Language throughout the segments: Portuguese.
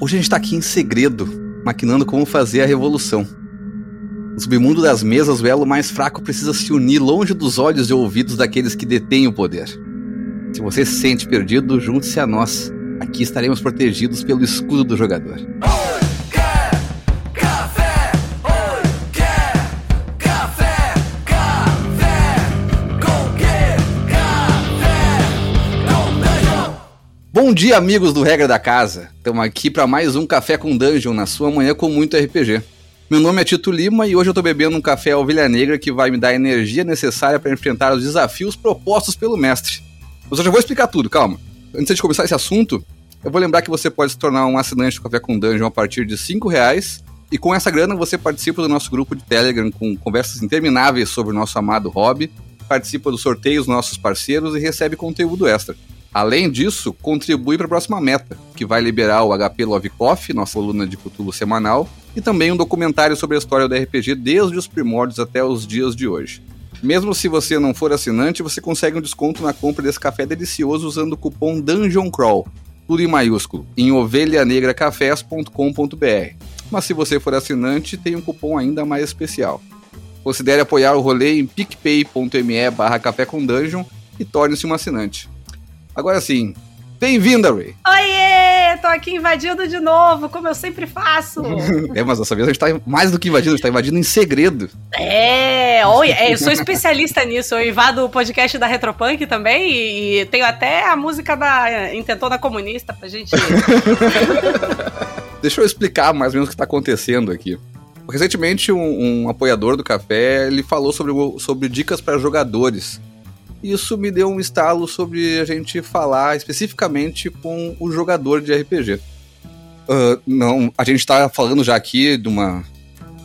Hoje a gente está aqui em segredo, maquinando como fazer a revolução. No submundo das mesas, o elo mais fraco precisa se unir longe dos olhos e ouvidos daqueles que detêm o poder. Se você se sente perdido, junte-se a nós. Aqui estaremos protegidos pelo escudo do jogador. Bom dia, amigos do Regra da Casa. Estamos aqui para mais um Café com Dungeon na sua manhã com muito RPG. Meu nome é Tito Lima e hoje eu estou bebendo um café Ovelha Negra que vai me dar a energia necessária para enfrentar os desafios propostos pelo mestre. Mas eu já vou explicar tudo, calma. Antes de começar esse assunto, eu vou lembrar que você pode se tornar um assinante do Café com Dungeon a partir de R$ reais e com essa grana você participa do nosso grupo de Telegram com conversas intermináveis sobre o nosso amado hobby, participa dos sorteios dos nossos parceiros e recebe conteúdo extra. Além disso, contribui para a próxima meta, que vai liberar o HP Love Coffee, nossa coluna de Cthulhu semanal, e também um documentário sobre a história do RPG desde os primórdios até os dias de hoje. Mesmo se você não for assinante, você consegue um desconto na compra desse café delicioso usando o cupom Dungeon Crawl, tudo em maiúsculo, em ovelhanegracafés.com.br. Mas se você for assinante, tem um cupom ainda mais especial. Considere apoiar o rolê em picpay.me barra café com dungeon e torne-se um assinante. Agora sim, bem-vinda, Ray. Oiê, tô aqui invadindo de novo, como eu sempre faço. é, mas dessa vez a gente tá mais do que invadindo, a gente tá invadindo em segredo. É, oi, é, eu sou especialista nisso, eu invado o podcast da Retropunk também e, e tenho até a música da Intentona Comunista pra gente... Deixa eu explicar mais ou menos o que tá acontecendo aqui. Recentemente, um, um apoiador do café, ele falou sobre, sobre dicas para jogadores isso me deu um estalo sobre a gente falar especificamente com o jogador de RPG. Uh, ah, não, a gente está falando já aqui de uma,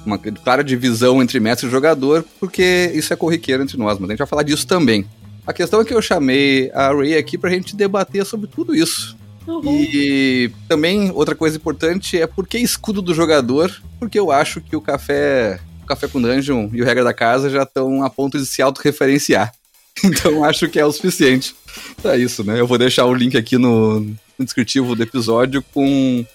uma clara divisão entre mestre e jogador, porque isso é corriqueiro entre nós, mas a gente vai falar disso também. A questão é que eu chamei a Ray aqui para a gente debater sobre tudo isso. Uhum. E também outra coisa importante é por que escudo do jogador? Porque eu acho que o café, o café com dungeon e o regra da casa já estão a ponto de se autorreferenciar. Então acho que é o suficiente para isso, né? Eu vou deixar o link aqui no, no descritivo do episódio com,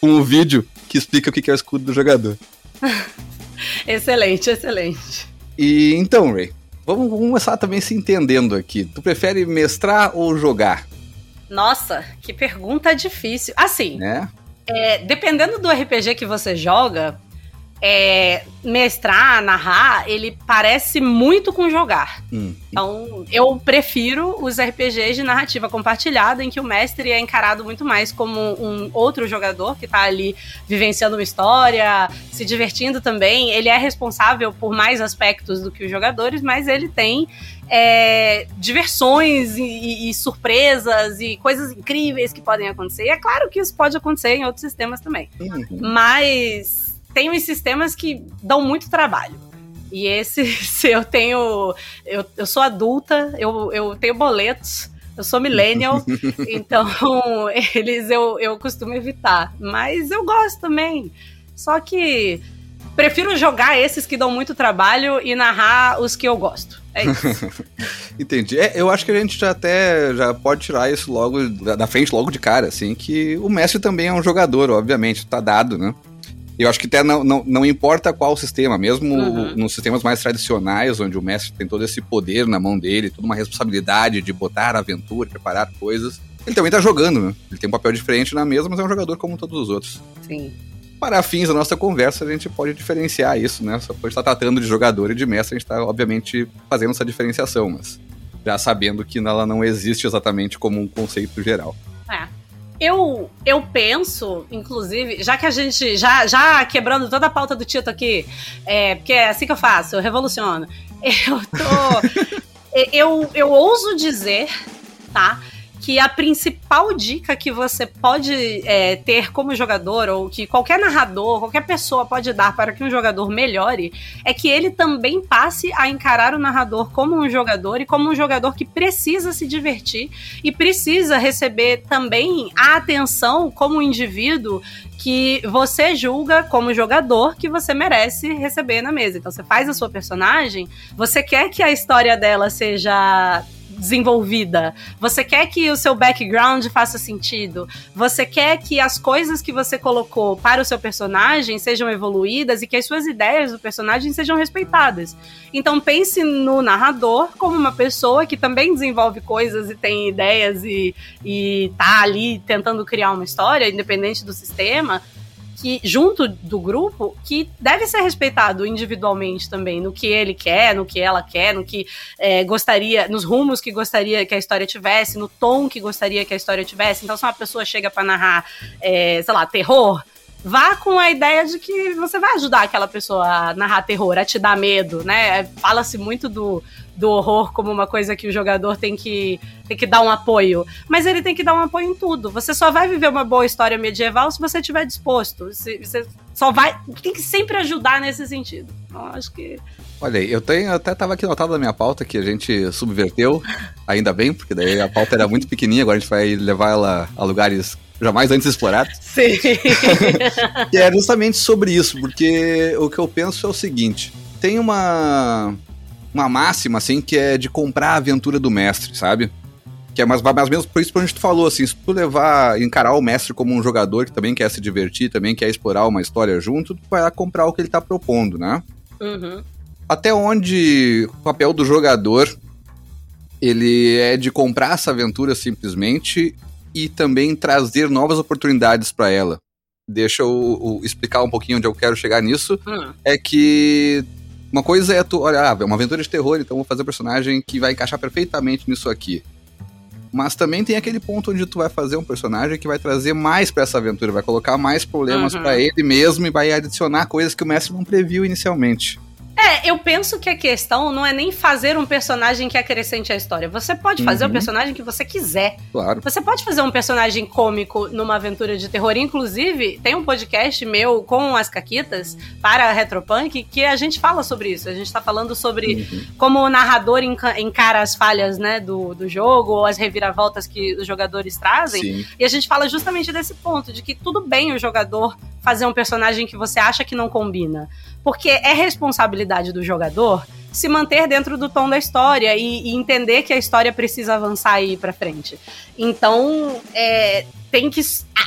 com o vídeo que explica o que é o escudo do jogador. excelente, excelente. E então, Ray, vamos, vamos começar também se entendendo aqui. Tu prefere mestrar ou jogar? Nossa, que pergunta difícil. Assim, né? É, dependendo do RPG que você joga, é, mestrar, narrar, ele parece muito com jogar. Hum. Então, eu prefiro os RPGs de narrativa compartilhada, em que o mestre é encarado muito mais como um outro jogador que está ali vivenciando uma história, se divertindo também. Ele é responsável por mais aspectos do que os jogadores, mas ele tem é, diversões e, e, surpresas e coisas incríveis que podem acontecer. E é claro que isso pode acontecer em outros sistemas também. Uhum. Mas tem uns sistemas que dão muito trabalho. E esse, se eu tenho. Eu, eu sou adulta, eu, eu tenho boletos, eu sou millennial, então eles eu, eu costumo evitar. Mas eu gosto também. Só que prefiro jogar esses que dão muito trabalho e narrar os que eu gosto. É isso. Entendi. É, eu acho que a gente já até já pode tirar isso logo da frente, logo de cara, assim, que o mestre também é um jogador, obviamente, tá dado, né? Eu acho que até não, não, não importa qual sistema, mesmo uhum. nos sistemas mais tradicionais, onde o mestre tem todo esse poder na mão dele, toda uma responsabilidade de botar aventura, preparar coisas, ele também tá jogando, né? Ele tem um papel diferente na mesa, mas é um jogador como todos os outros. Sim. Para fins da nossa conversa, a gente pode diferenciar isso, né? Só por estar tratando de jogador e de mestre, a gente está, obviamente, fazendo essa diferenciação, mas já sabendo que ela não existe exatamente como um conceito geral. É. Eu, eu penso, inclusive, já que a gente. Já, já quebrando toda a pauta do Tito aqui, é, porque é assim que eu faço, eu revoluciono. Eu tô. eu, eu ouso dizer, tá? Que a principal dica que você pode é, ter como jogador, ou que qualquer narrador, qualquer pessoa pode dar para que um jogador melhore, é que ele também passe a encarar o narrador como um jogador e como um jogador que precisa se divertir e precisa receber também a atenção como indivíduo que você julga como jogador que você merece receber na mesa. Então você faz a sua personagem, você quer que a história dela seja desenvolvida. Você quer que o seu background faça sentido. Você quer que as coisas que você colocou para o seu personagem sejam evoluídas e que as suas ideias do personagem sejam respeitadas. Então pense no narrador como uma pessoa que também desenvolve coisas e tem ideias e, e tá ali tentando criar uma história, independente do sistema que junto do grupo que deve ser respeitado individualmente também no que ele quer, no que ela quer, no que é, gostaria, nos rumos que gostaria que a história tivesse, no tom que gostaria que a história tivesse. Então, se uma pessoa chega para narrar, é, sei lá, terror, vá com a ideia de que você vai ajudar aquela pessoa a narrar terror, a te dar medo, né? Fala-se muito do, do horror como uma coisa que o jogador tem que, tem que dar um apoio. Mas ele tem que dar um apoio em tudo. Você só vai viver uma boa história medieval se você estiver disposto. Se, você só vai. Tem que sempre ajudar nesse sentido. Então, acho que. Olha aí, eu tenho, até estava aqui notado na minha pauta que a gente subverteu, ainda bem, porque daí a pauta era muito pequenininha, agora a gente vai levar ela a lugares jamais antes explorados. Sim. e é justamente sobre isso, porque o que eu penso é o seguinte: tem uma uma máxima assim que é de comprar a aventura do mestre, sabe? Que é mais, mais ou menos por isso que a gente falou, assim, se tu levar, encarar o mestre como um jogador que também quer se divertir, também quer explorar uma história junto, tu vai lá comprar o que ele tá propondo, né? Uhum. Até onde o papel do jogador ele é de comprar essa aventura simplesmente e também trazer novas oportunidades para ela. Deixa eu, eu, explicar um pouquinho onde eu quero chegar nisso. Hum. É que uma coisa é tu, olha, ah, é uma aventura de terror, então vou fazer um personagem que vai encaixar perfeitamente nisso aqui. Mas também tem aquele ponto onde tu vai fazer um personagem que vai trazer mais para essa aventura, vai colocar mais problemas uhum. para ele mesmo e vai adicionar coisas que o mestre não previu inicialmente. É, eu penso que a questão não é nem fazer um personagem que acrescente a história. Você pode fazer uhum. o personagem que você quiser. Claro. Você pode fazer um personagem cômico numa aventura de terror. Inclusive, tem um podcast meu com as Caquitas para a Retropunk que a gente fala sobre isso. A gente tá falando sobre uhum. como o narrador encara as falhas né, do, do jogo ou as reviravoltas que os jogadores trazem. Sim. E a gente fala justamente desse ponto, de que tudo bem o jogador fazer um personagem que você acha que não combina. Porque é responsabilidade do jogador se manter dentro do tom da história e, e entender que a história precisa avançar e ir pra frente. Então, é, tem que.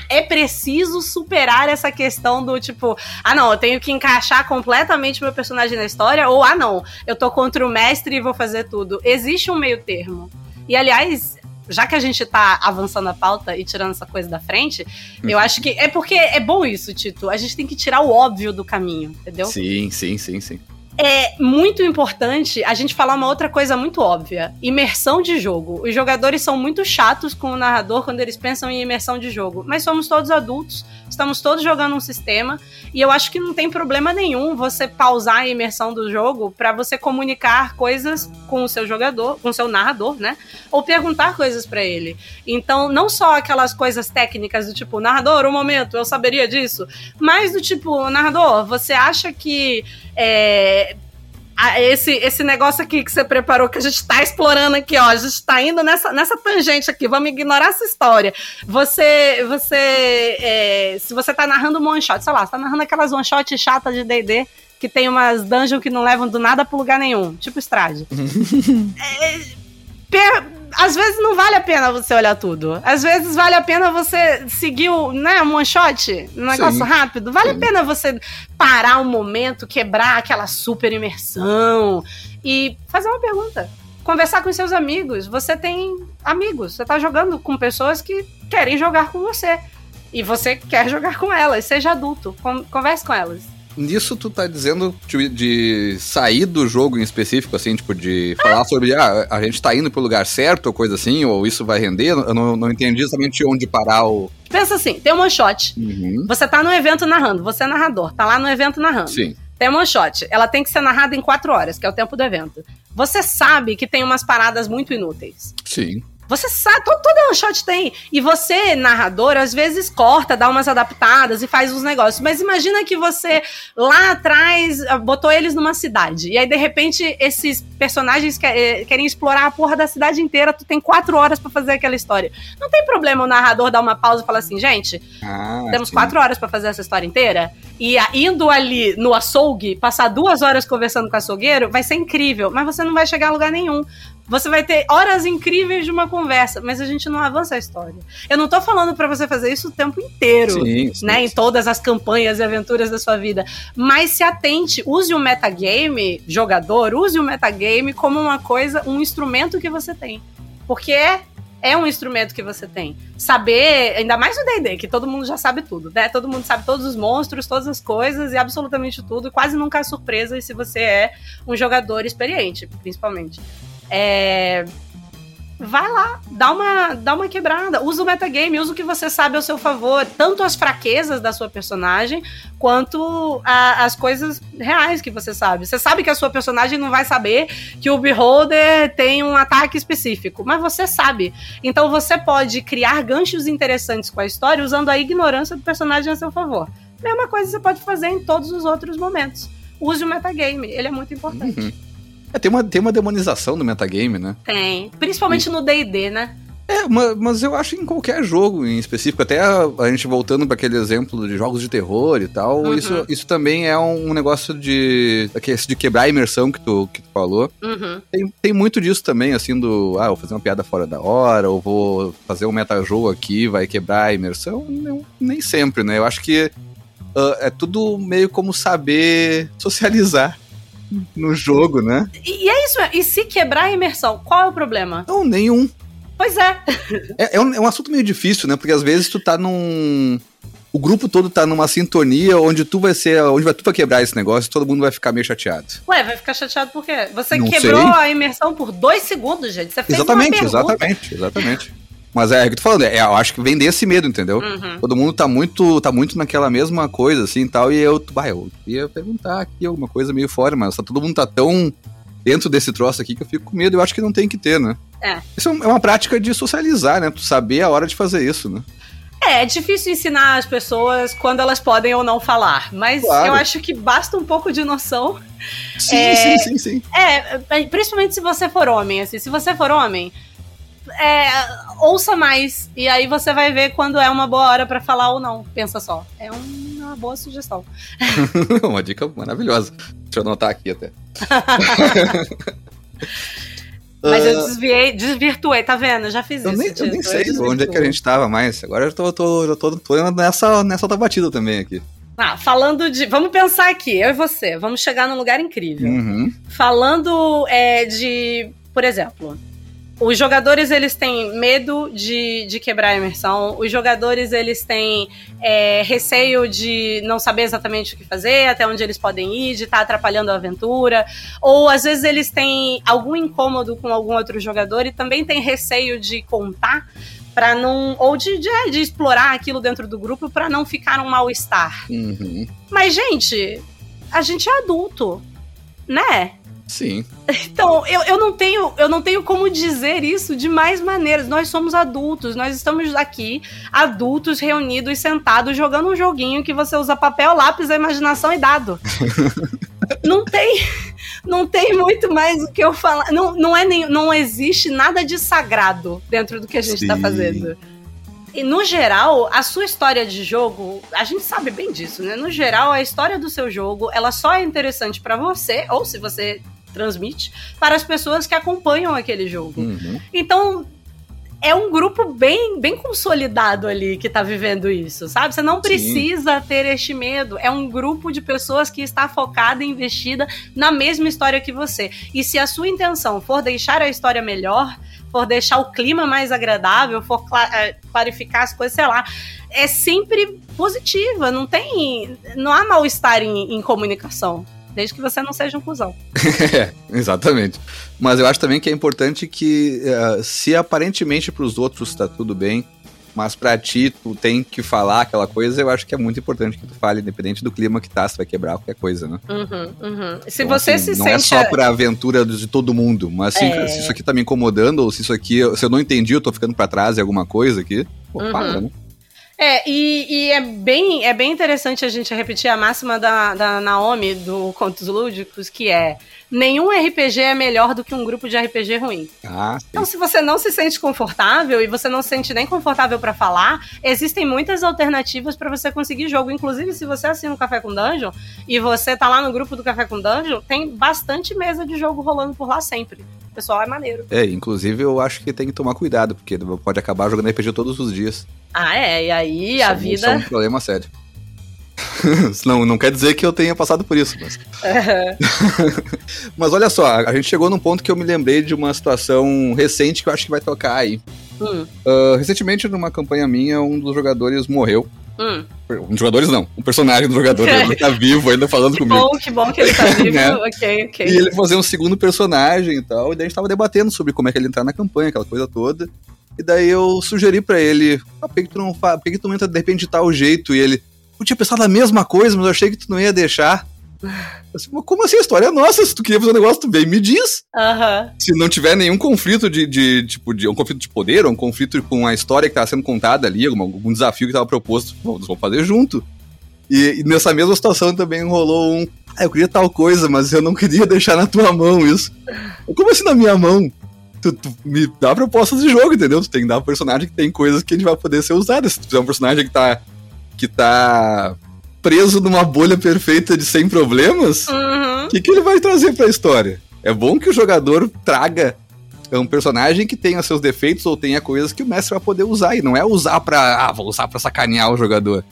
É preciso superar essa questão do tipo, ah, não, eu tenho que encaixar completamente meu personagem na história, ou ah, não, eu tô contra o mestre e vou fazer tudo. Existe um meio termo. E aliás, já que a gente tá avançando a pauta e tirando essa coisa da frente, uhum. eu acho que é porque é bom isso, Tito. A gente tem que tirar o óbvio do caminho, entendeu? Sim, sim, sim, sim é muito importante a gente falar uma outra coisa muito óbvia: imersão de jogo. Os jogadores são muito chatos com o narrador quando eles pensam em imersão de jogo, mas somos todos adultos, estamos todos jogando um sistema e eu acho que não tem problema nenhum você pausar a imersão do jogo para você comunicar coisas com o seu jogador, com o seu narrador, né? Ou perguntar coisas para ele. Então, não só aquelas coisas técnicas do tipo, narrador, um momento, eu saberia disso, mas do tipo, narrador, você acha que é, esse, esse negócio aqui que você preparou, que a gente está explorando aqui, ó. A gente está indo nessa, nessa tangente aqui, vamos ignorar essa história. Você, você é, se você está narrando um one shot, sei lá, você tá narrando aquelas one shot chatas de D&D, que tem umas dungeons que não levam do nada para lugar nenhum, tipo Strade. é, per, às vezes não vale a pena você olhar tudo. Às vezes vale a pena você seguir o, né, um one shot, um negócio Sim. rápido. Vale Sim. a pena você parar um momento, quebrar aquela super imersão e fazer uma pergunta. Conversar com seus amigos. Você tem amigos, você tá jogando com pessoas que querem jogar com você. E você quer jogar com elas, seja adulto, converse com elas. Nisso tu tá dizendo de, de, sair do jogo em específico, assim, tipo, de falar sobre, ah, a gente tá indo pro lugar certo, ou coisa assim, ou isso vai render? Eu não, não entendi exatamente onde parar o... Pensa assim, tem um one shot. Uhum. Você tá no evento narrando, você é narrador, tá lá no evento narrando. Sim. Tem um one shot, ela tem que ser narrada em quatro horas, que é o tempo do evento. Você sabe que tem umas paradas muito inúteis. Sim. Você sabe, todo, todo shot tem. E você, narrador, às vezes corta, dá umas adaptadas e faz uns negócios. Mas imagina que você lá atrás ah, botou eles numa cidade. E aí, de repente, esses personagens eh, querem explorar a porra da cidade inteira. Tu tem quatro horas para fazer aquela história. Não tem problema o narrador dar uma pausa e falar assim, gente, ah, temos sim. quatro horas para fazer essa história inteira. E indo ali no açougue, passar duas horas conversando com o açougueiro, vai ser incrível. Mas você não vai chegar a lugar nenhum Você vai ter horas incríveis de uma conversa, mas a gente não avança a história. Eu não tô falando para você fazer isso o tempo inteiro, sim, sim, né? Sim. Em todas as campanhas e aventuras da sua vida. Mas se atente, use o metagame, jogador, use o metagame como uma coisa, um instrumento que você tem. Porque é é um instrumento que você tem. Saber, ainda mais no D&D, que todo mundo já sabe tudo, né? Todo mundo sabe todos os monstros, todas as coisas e absolutamente tudo. E quase nunca é surpresa se você é um jogador experiente, principalmente. É, vai lá, dá uma, dá uma quebrada, usa o metagame, usa o que você sabe ao seu favor, tanto as fraquezas da sua personagem, quanto a, as coisas reais que você sabe. Você sabe que a sua personagem não vai saber que o Beholder tem um ataque específico, mas você sabe. Então você pode criar ganchos interessantes com a história usando a ignorância do personagem a seu favor. Mesma coisa você pode fazer em todos os outros momentos. Use o metagame, ele é muito importante. Uhum. É, tem, uma, tem uma demonização no metagame, né? Tem. Principalmente e... no DD, né? É, mas, mas, eu acho em qualquer jogo em específico, até a, a gente voltando para aquele exemplo de jogos de terror e tal, uhum. isso, isso também é um negócio de, de quebrar a imersão que tu, que tu falou. Uhum. Tem, tem muito disso também, assim, do, ah, vou fazer uma piada fora da hora, ou vou fazer um metajogo aqui, vai quebrar a imersão. Não, nem sempre, né? Eu acho que uh, é tudo meio como saber socializar no jogo, né? E, e é isso, e se quebrar a imersão, qual é o problema? Não, nenhum. Pois é. é, é, um, é um assunto meio difícil, né? Porque às vezes tu tá num o grupo todo tá numa sintonia onde tu vai ser, onde vai tu vai quebrar esse negócio e todo mundo vai ficar meio chateado. Ué, vai ficar chateado por quê? Você Não quebrou sei. a imersão por dois segundos, gente. Você fez exatamente, uma exatamente, exatamente. Mas é, é o que tô falando, é, eu acho que vem desse medo, entendeu? Uhum. Todo mundo tá muito, tá muito naquela mesma coisa, assim, tal, e eu, bah, eu ia perguntar aqui alguma coisa meio fora, mas tá, todo mundo tá tão dentro desse troço aqui que eu fico com medo, eu acho que não tem que ter, né? É. Isso é, é uma prática de socializar, né? Tu saber a hora de fazer isso, né? É, é difícil ensinar as pessoas quando elas podem ou não falar, mas claro. eu acho que basta um pouco de noção. Sim, é, sim, sim, sim. É, principalmente se você for homem, assim, se você for homem, é, ouça mais. E aí você vai ver quando é uma boa hora para falar ou não. Pensa só. É uma boa sugestão. uma dica maravilhosa. Deixa eu anotar aqui até. Mas eu desviei, desvirtuei, tá vendo? Já fiz eu isso. Nem, eu nem sei eu onde é que a gente tava mais. Agora eu tô, tô, eu tô, tô nessa, nessa outra batida também aqui. Ah, falando de. Vamos pensar aqui, eu e você. Vamos chegar num lugar incrível. Uhum. Falando é, de. Por exemplo, os jogadores eles têm medo de, de quebrar a imersão, os jogadores eles têm é, receio de não saber exatamente o que fazer, até onde eles podem ir, de estar tá atrapalhando a aventura, ou às vezes eles têm algum incômodo com algum outro jogador e também têm receio de contar para não ou de, de, de, explorar aquilo dentro do grupo para não ficar um mal estar. Uhum. Mas gente, a gente é adulto, né? Sim. Então, eu, eu, não tenho, eu não tenho como dizer isso de mais maneiras. Nós somos adultos, nós estamos aqui, adultos reunidos, sentados, jogando um joguinho que você usa papel, lápis, a imaginação e dado. não tem não tem muito mais o que eu falar. Não, não, é nem, não existe nada de sagrado dentro do que a gente está fazendo. E no geral, a sua história de jogo, a gente sabe bem disso, né? No geral, a história do seu jogo, ela só é interessante para você, ou se você transmite para as pessoas que acompanham aquele jogo. Uhum. Então, é um grupo bem, bem consolidado ali que está vivendo isso, sabe? Você não precisa Sim. ter este medo. É um grupo de pessoas que está focada e investida na mesma história que você. E se a sua intenção for deixar a história melhor, for deixar o clima mais agradável, for é, clarificar as coisas, sei lá, é sempre positiva. Não tem. Não há mal-estar em, em comunicação. Desde que você não seja um cuzão. é, exatamente. Mas eu acho também que é importante que, uh, se aparentemente para os outros está tudo bem, mas para ti tu tem que falar aquela coisa, eu acho que é muito importante que tu fale, independente do clima que tá, se vai quebrar qualquer coisa, né? Uhum, uhum. Se então, você assim, se não sente... é só pra aventura de todo mundo, mas assim, é... se isso aqui tá me incomodando, ou se isso aqui, se eu não entendi, eu tô ficando para trás em alguma coisa aqui, pô, uhum. para, né? É, e, e, é, bem, é bem interessante a gente repetir a máxima da, da Naomi do Contos Lúdicos, que é nenhum RPG é melhor do que um grupo de RPG ruim. Ah, então, se você não se sente confortável e você não se sente nem confortável para falar, existem muitas alternativas para você conseguir jogo. Inclusive, se você assina o Café com Dungeon e você tá lá no grupo do Café com Dungeon, tem bastante mesa de jogo rolando por lá sempre. O pessoal é maneiro. É, inclusive eu acho que tem que tomar cuidado, porque pode acabar jogando RPG todos os dias. Ah, é, e aí isso a vida. Isso é um problema sério. não, não quer dizer que eu tenha passado por isso, mas. mas olha só, a gente chegou num ponto que eu me lembrei de uma situação recente que eu acho que vai tocar aí. Hum. Uh, recentemente, numa campanha minha, um dos jogadores morreu. Hum. Um jogadores não, um personagem do jogador, ele tá vivo ainda falando que comigo. Bom, que bom que ele tá vivo, né? ok, ok. E ele fazer um segundo personagem e tal, e daí a gente tava debatendo sobre como é que ele entrar na campanha, aquela coisa toda. E daí eu sugeri para ele, ah, por que tu não, por que tu não entra de repente de tal jeito? E ele, eu tinha pensado a mesma coisa, mas eu achei que tu não ia deixar. Assim, como assim? A história é nossa. Se tu queria fazer um negócio, tu vem me diz. Uhum. Se não tiver nenhum conflito de, de, tipo, de um conflito de poder, ou um conflito com a história que tá sendo contada ali, algum, algum desafio que tava proposto, nós vamos fazer junto. E, e, nessa mesma situação também rolou um. Ah, eu queria tal coisa, mas eu não queria deixar na tua mão isso. Como assim na minha mão? Tu, tu, me dá propostas de jogo, entendeu? Tu tem que dar um personagem que tem coisas que a gente vai poder ser usado. Se tu fizer um personagem que tá que tá preso numa bolha perfeita de sem problemas, o uhum. que, que ele vai trazer pra história? É bom que o jogador traga um personagem que tenha seus defeitos ou tenha coisas que o mestre vai poder usar. E não é usar pra. Ah, vou usar pra sacanear o jogador.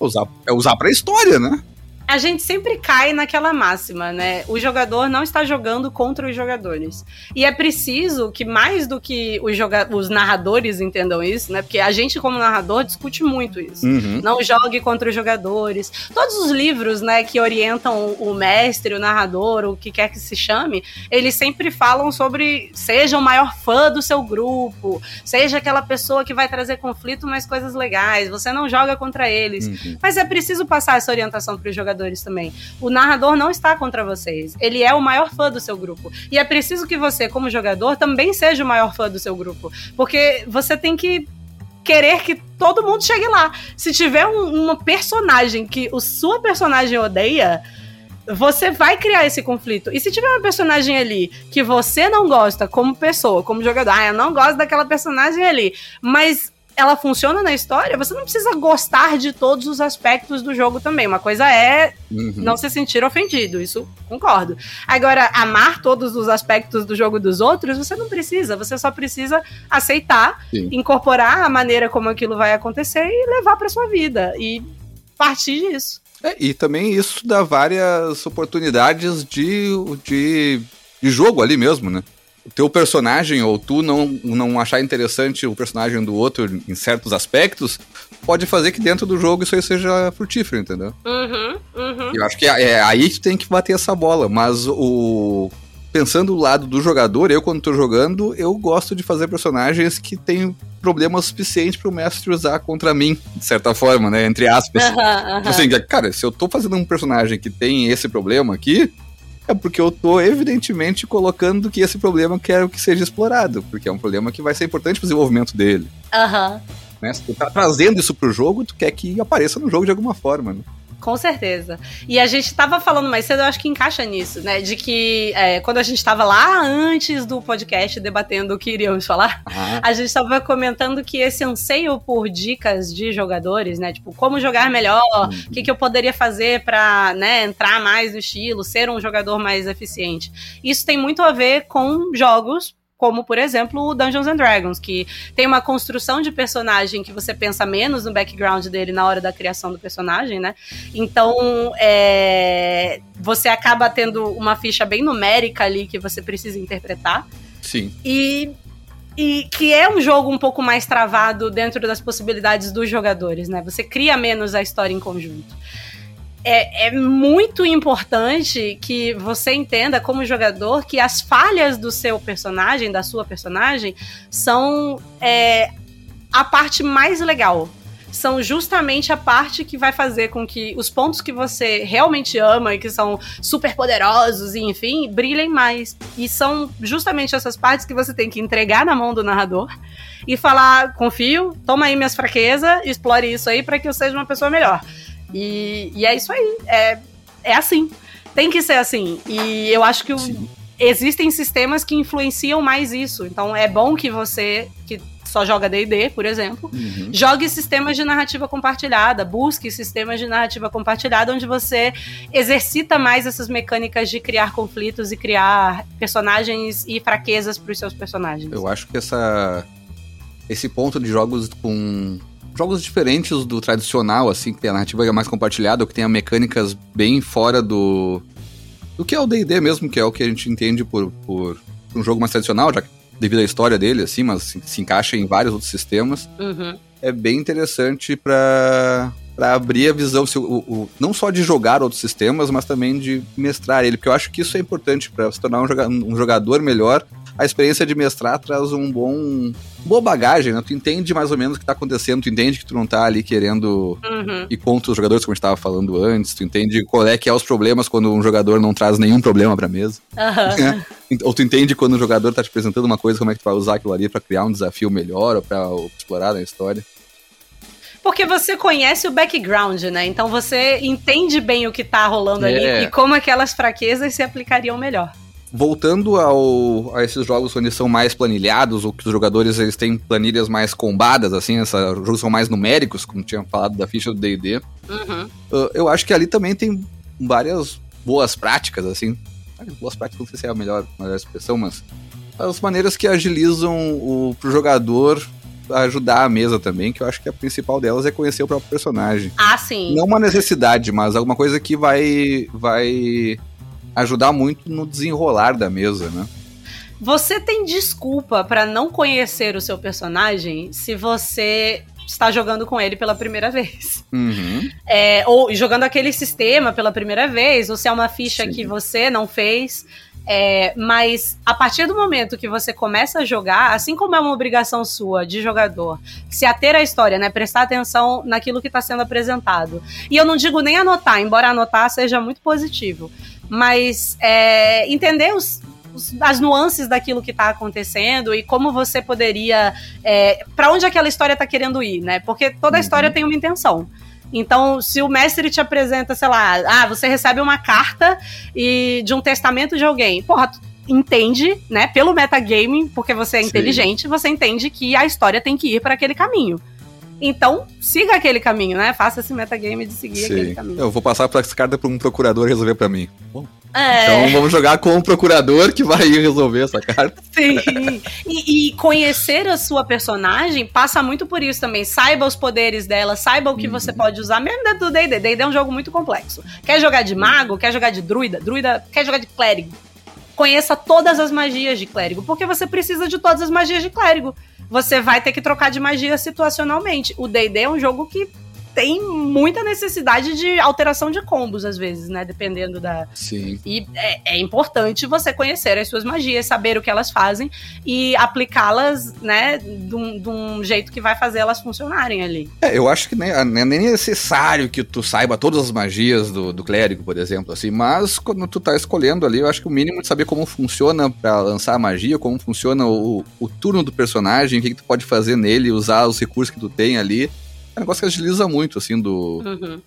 É usar, é usar pra história, né? A gente sempre cai naquela máxima, né? O jogador não está jogando contra os jogadores. E é preciso que mais do que os, os narradores entendam isso, né? Porque a gente, como narrador, discute muito isso. Uhum. Não jogue contra os jogadores. Todos os livros, né, que orientam o mestre, o narrador, o que quer que se chame, eles sempre falam sobre seja o maior fã do seu grupo, seja aquela pessoa que vai trazer conflito, mas coisas legais. Você não joga contra eles. Uhum. Mas é preciso passar essa orientação para os jogadores jogadores também. O narrador não está contra vocês. Ele é o maior fã do seu grupo. E é preciso que você, como jogador, também seja o maior fã do seu grupo. Porque você tem que querer que todo mundo chegue lá. Se tiver um, uma personagem que o sua personagem odeia, você vai criar esse conflito. E se tiver uma personagem ali que você não gosta como pessoa, como jogador, ah, eu não gosto daquela personagem ali, mas ela funciona na história, você não precisa gostar de todos os aspectos do jogo também. Uma coisa é uhum. não se sentir ofendido, isso concordo. Agora, amar todos os aspectos do jogo dos outros, você não precisa. Você só precisa aceitar, Sim. incorporar a maneira como aquilo vai acontecer e levar para sua vida. E partir disso. É, e também isso dá várias oportunidades de, de, de jogo ali mesmo, né? O teu personagem ou tu não, não achar interessante o personagem do outro em certos aspectos, pode fazer que dentro do jogo isso aí seja frutífero, entendeu? Uhum, uhum. Eu acho que é, é aí que tem que bater essa bola, mas o pensando do lado do jogador, eu quando tô jogando, eu gosto de fazer personagens que têm problemas suficientes para o mestre usar contra mim, de certa forma, né, entre aspas. Uhum, uhum. Assim, cara, se eu tô fazendo um personagem que tem esse problema aqui, é porque eu tô evidentemente colocando que esse problema quero que seja explorado, porque é um problema que vai ser importante pro desenvolvimento dele. Aham. Uhum. Né? Se tu tá trazendo isso pro jogo, tu quer que apareça no jogo de alguma forma, né? Com certeza. E a gente tava falando mais cedo, eu acho que encaixa nisso, né? De que é, quando a gente tava lá antes do podcast debatendo o que iríamos falar, uhum. a gente tava comentando que esse anseio por dicas de jogadores, né? Tipo, como jogar melhor, o uhum. que, que eu poderia fazer para né, entrar mais no estilo, ser um jogador mais eficiente. Isso tem muito a ver com jogos como por exemplo o Dungeons and Dragons, que tem uma construção de personagem que você pensa menos no background dele na hora da criação do personagem, né? Então é, você acaba tendo uma ficha bem numérica ali que você precisa interpretar. Sim. E e que é um jogo um pouco mais travado dentro das possibilidades dos jogadores, né? Você cria menos a história em conjunto é, é muito importante que você entenda, como jogador, que as falhas do seu personagem, da sua personagem, são é, a parte mais legal são justamente a parte que vai fazer com que os pontos que você realmente ama e que são super poderosos e enfim, brilhem mais. E são justamente essas partes que você tem que entregar na mão do narrador e falar: confio, toma aí minhas fraquezas, explore isso aí para que eu seja uma pessoa melhor. E, e é isso aí. É, é assim. Tem que ser assim. E eu acho que o, existem sistemas que influenciam mais isso. Então é bom que você que só joga D&D, por exemplo, uhum. jogue sistemas de narrativa compartilhada, busque sistemas de narrativa compartilhada onde você exercita mais essas mecânicas de criar conflitos e criar personagens e fraquezas para os seus personagens. Eu acho que essa esse ponto de jogos com jogos diferentes do tradicional, assim, que tem a narrativa é mais compartilhada, ou que tenha mecânicas bem fora do do que é o D&D mesmo, que é o que a gente entende por, por um jogo mais tradicional, já que devido à história dele, assim, mas se, se encaixa em vários outros sistemas. Uhum. É bem interessante para para abrir a visão, o, o, não só de jogar outros sistemas, mas também de mestrar ele, porque eu acho que isso é importante para se tornar um, joga um jogador melhor a experiência de mestrar traz um bom boa bagagem, né? Tu entende mais ou menos o que tá acontecendo, tu entende que tu não tá ali querendo uhum. ir contra os jogadores, como a gente tava falando antes, tu entende qual é que é os problemas quando um jogador não traz nenhum problema pra mesa. Uhum. Ou tu entende quando um jogador tá te apresentando uma coisa, como é que tu vai usar aquilo ali pra criar um desafio melhor ou pra explorar na história. Porque você conhece o background, né? Então você entende bem o que tá rolando é. ali e como aquelas fraquezas se aplicariam melhor voltando ao, a esses jogos onde são mais planilhados, ou que os jogadores eles têm planilhas mais combadas, assim, essa, os jogos são mais numéricos, como tinha falado da ficha do D&D, uhum. uh, eu acho que ali também tem várias boas práticas, assim, boas práticas, não sei se é a melhor, a melhor expressão, mas as maneiras que agilizam o pro jogador ajudar a mesa também, que eu acho que a principal delas é conhecer o próprio personagem. Ah, sim. Não uma necessidade, mas alguma coisa que vai vai ajudar muito no desenrolar da mesa, né? Você tem desculpa para não conhecer o seu personagem se você está jogando com ele pela primeira vez. Uhum. É, ou jogando aquele sistema pela primeira vez, ou se é uma ficha Sim. que você não fez. É, mas a partir do momento que você começa a jogar, assim como é uma obrigação sua de jogador, se ater à história, né? Prestar atenção naquilo que está sendo apresentado. E eu não digo nem anotar, embora anotar seja muito positivo mas é, entender os, os, as nuances daquilo que está acontecendo e como você poderia. É, para onde aquela história está querendo ir, né? Porque toda a história uhum. tem uma intenção. Então, se o mestre te apresenta, sei lá, ah, você recebe uma carta e de um testamento de alguém, porra, tu entende, né, pelo metagaming, porque você é Sim. inteligente, você entende que a história tem que ir para aquele caminho. Então, siga aquele caminho, né? Faça esse metagame de seguir Sim. aquele caminho. Eu vou passar essa carta para um procurador resolver para mim. Bom. É. Então vamos jogar com o procurador que vai resolver essa carta. Sim. E, e, conhecer a sua personagem passa muito por isso também. Saiba os poderes dela, saiba o que uhum. você pode usar, mesmo dentro do D&D. D&D é um jogo muito complexo. Quer jogar de mago? Quer jogar de druida? Druida quer jogar de clérigo? Conheça todas as magias de clérigo, porque você precisa de todas as magias de clérigo você vai ter que trocar de magia situacionalmente. O D&D é um jogo que tem muita necessidade de alteração de combos, às vezes, né? Dependendo da. Sim. E é, é importante você conhecer as suas magias, saber o que elas fazem e aplicá-las, né, de um, de um, jeito que vai fazer elas funcionarem ali. É, eu acho que nem, nem é necessário que tu saiba todas as magias do, do clérigo, por exemplo, assim, mas quando tu tá escolhendo ali, eu acho que o mínimo de saber como funciona para lançar a magia, como funciona o, o turno do personagem, o que, que tu pode fazer nele, usar os recursos que tu tem ali é um negócio que agiliza muito, assim, do. Uhum.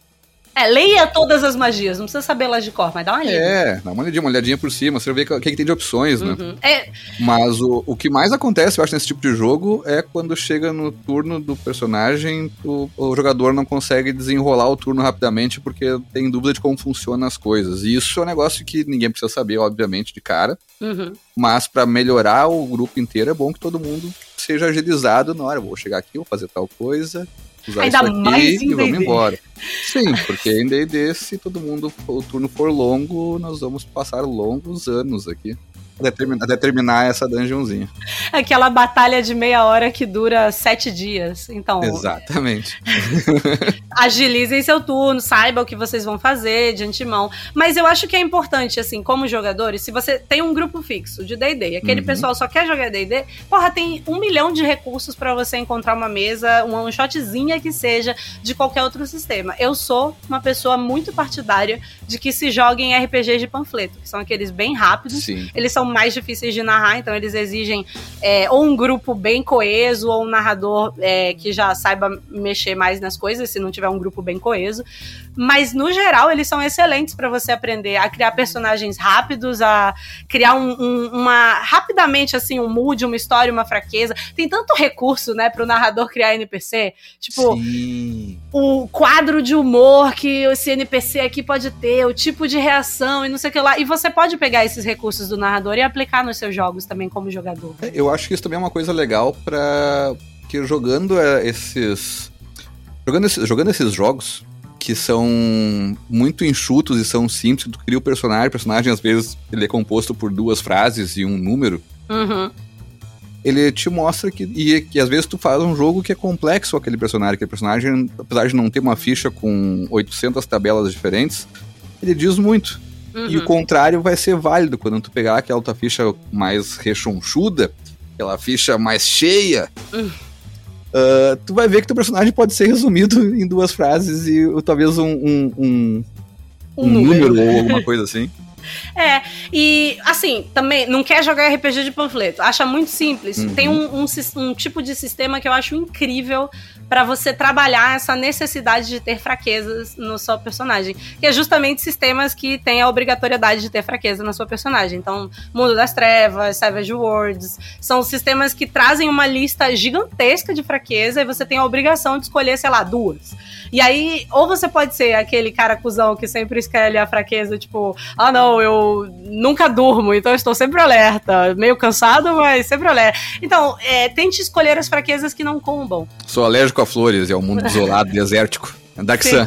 É, leia todas as magias, não precisa saber elas de cor, mas dá uma lida. É, dá uma olhadinha, uma olhadinha por cima, você vê o que, que, tem de opções, né? Uhum. É... Mas o, o que mais acontece, eu acho, nesse tipo de jogo é quando chega no turno do personagem, o, o jogador não consegue desenrolar o turno rapidamente porque tem dúvida de como funcionam as coisas. E isso é um negócio que ninguém precisa saber, obviamente, de cara. Uhum. Mas para melhorar o grupo inteiro é bom que todo mundo seja agilizado na hora. Vou chegar aqui, vou fazer tal coisa, usar Ainda isso aqui e vamos embora. Sim, porque em D&D, se todo mundo, o turno for longo, nós vamos passar longos anos aqui. Até terminar, até terminar essa dungeonzinha. Aquela batalha de meia hora que dura sete dias. Então. Exatamente. agilizem seu turno, saiba o que vocês vão fazer de antemão. Mas eu acho que é importante, assim, como jogadores, se você tem um grupo fixo de DD, aquele uhum. pessoal só quer jogar DD, porra, tem um milhão de recursos para você encontrar uma mesa, uma one shotzinha que seja de qualquer outro sistema. Eu sou uma pessoa muito partidária de que se joguem RPGs de panfleto, que são aqueles bem rápidos. Sim. Eles são mais difíceis de narrar, então eles exigem é, ou um grupo bem coeso ou um narrador é, que já saiba mexer mais nas coisas, se não tiver um grupo bem coeso. Mas no geral eles são excelentes para você aprender a criar personagens rápidos, a criar um, um, uma rapidamente assim um mood, uma história, uma fraqueza. Tem tanto recurso, né, para o narrador criar NPC, tipo Sim. o quadro de humor que esse NPC aqui pode ter, o tipo de reação e não sei o que lá. E você pode pegar esses recursos do narrador e aplicar nos seus jogos também como jogador. É, eu acho que isso também é uma coisa legal para que jogando é, esses jogando esses, jogando esses jogos que são muito enxutos e são simples, tu cria o personagem, o personagem às vezes ele é composto por duas frases e um número. Uhum. Ele te mostra que, e, que às vezes tu faz um jogo que é complexo aquele personagem, aquele personagem, apesar de não ter uma ficha com 800 tabelas diferentes, ele diz muito. Uhum. E o contrário vai ser válido quando tu pegar aquela tua ficha mais rechonchuda, aquela ficha mais cheia. Uhum Uh, tu vai ver que teu personagem pode ser resumido em duas frases e talvez um, um, um, um número. número ou alguma coisa assim. É, e assim, também não quer jogar RPG de panfleto, acha muito simples. Uhum. Tem um, um, um, tipo de sistema que eu acho incrível para você trabalhar essa necessidade de ter fraquezas no seu personagem. Que é justamente sistemas que têm a obrigatoriedade de ter fraqueza na sua personagem. Então, Mundo das Trevas, Savage Worlds, são sistemas que trazem uma lista gigantesca de fraqueza e você tem a obrigação de escolher, sei lá, duas. E aí, ou você pode ser aquele cara cuzão que sempre escolhe a fraqueza, tipo, ah não, eu nunca durmo, então estou sempre alerta. Meio cansado, mas sempre alerta. Então, é, tente escolher as fraquezas que não combam. Sou alérgico a flores, é um mundo isolado, desértico. Dark Sun.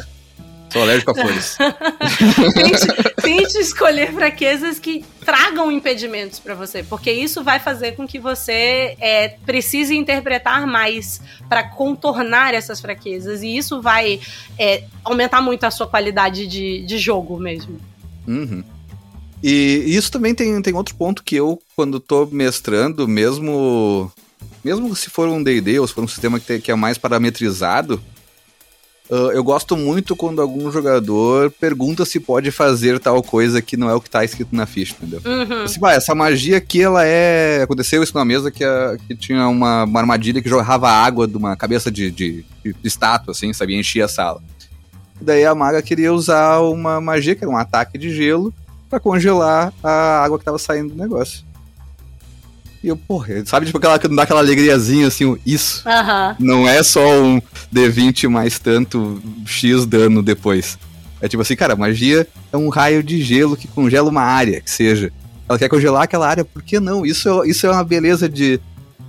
Sou alérgico a flores. tente, tente, escolher fraquezas que tragam impedimentos para você, porque isso vai fazer com que você é, precise interpretar mais para contornar essas fraquezas, e isso vai é, aumentar muito a sua qualidade de, de jogo mesmo. Uhum. E isso também tem, tem outro ponto que eu, quando tô mestrando, mesmo mesmo se for um D&D ou se for um sistema que, tem, que é mais parametrizado, uh, eu gosto muito quando algum jogador pergunta se pode fazer tal coisa que não é o que está escrito na ficha, entendeu? Uhum. Assim, essa magia aqui, ela é... Aconteceu isso na mesa que, a, que tinha uma, uma, armadilha que jogava água de uma cabeça de, de, de estátua, assim, sabia? Enchia a sala. Daí a maga queria usar uma magia, que era um ataque de gelo, para congelar a água que estava saindo do negócio. E eu, porra, sabe, tipo, aquela, dá aquela alegriazinha assim, isso. Uhum. Não é só um D20 mais tanto X dano depois. É tipo assim, cara, magia é um raio de gelo que congela uma área, que seja. Ela quer congelar aquela área, por que não? Isso é, isso é uma beleza de,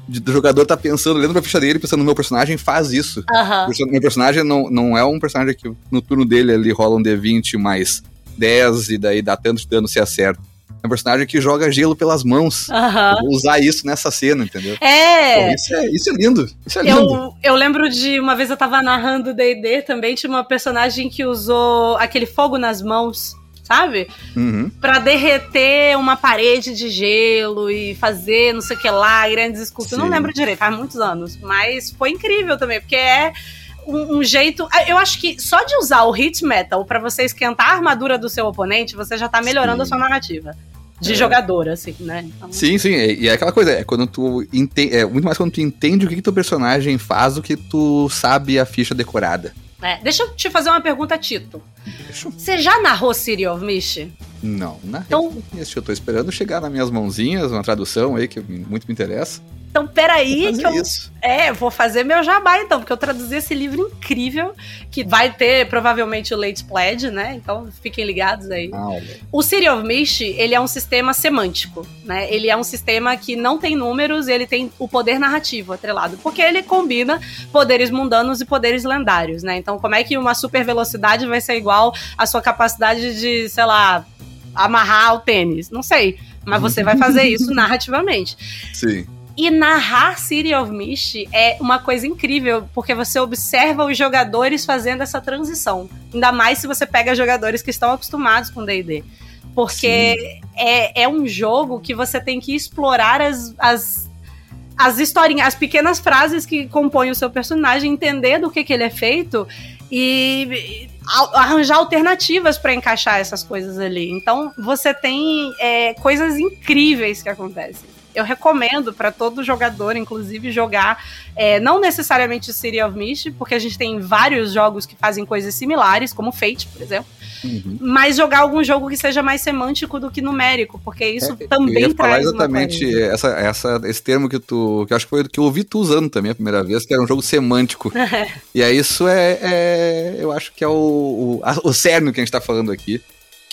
de do jogador tá pensando, lendo pra ficha dele, pensando no meu personagem, faz isso. Uhum. Meu personagem não, não é um personagem que no turno dele ele rola um D20 mais 10 e daí dá tanto de dano se acerta é um personagem que joga gelo pelas mãos. Uhum. vou usar isso nessa cena, entendeu? É. Pô, isso é. Isso é lindo. Isso é lindo. Eu, eu lembro de uma vez eu tava narrando DD também, tinha uma personagem que usou aquele fogo nas mãos sabe? Uhum. Pra derreter uma parede de gelo e fazer não sei o que lá, grandes esculturas. Não lembro direito, faz muitos anos. Mas foi incrível também, porque é um, um, jeito. Eu acho que só de usar o hit metal para você esquentar a armadura do seu oponente, você já tá melhorando Sim. a sua narrativa de é. jogador, assim, né? Então... Sim, sim. E é aquela coisa, é quando tu entende. É muito mais quando tu entende o que, que teu personagem faz do que tu sabe a ficha decorada. É, deixa eu te fazer uma pergunta, Tito. Deixa. Você já narrou City of Mist? Não, na então... eu tô esperando chegar nas minhas mãozinhas, uma tradução aí que muito me interessa. Então, peraí, que eu. Isso. É, vou fazer meu jabá então, porque eu traduzi esse livro incrível, que vai ter provavelmente o Late Pledge, né? Então fiquem ligados aí. Ah, o City of Mist, ele é um sistema semântico, né? Ele é um sistema que não tem números, ele tem o poder narrativo atrelado, porque ele combina poderes mundanos e poderes lendários, né? Então, como é que uma super velocidade vai ser igual à sua capacidade de, sei lá, amarrar o tênis? Não sei. Mas você vai fazer isso narrativamente. Sim. E narrar City of Mist é uma coisa incrível, porque você observa os jogadores fazendo essa transição. Ainda mais se você pega jogadores que estão acostumados com D&D. Porque é, é um jogo que você tem que explorar as, as, as historinhas, as pequenas frases que compõem o seu personagem, entender do que, que ele é feito e arranjar alternativas para encaixar essas coisas ali. Então você tem é, coisas incríveis que acontecem eu recomendo para todo jogador, inclusive, jogar é, não necessariamente City of Mist, porque a gente tem vários jogos que fazem coisas similares, como Fate, por exemplo. Uhum. Mas jogar algum jogo que seja mais semântico do que numérico, porque isso é, também eu ia falar exatamente essa, essa, esse termo que tu. que eu acho que foi que eu ouvi tu usando também a primeira vez, que era um jogo semântico. e aí isso é, é, Eu acho que é o, o, a, o cerne que a gente tá falando aqui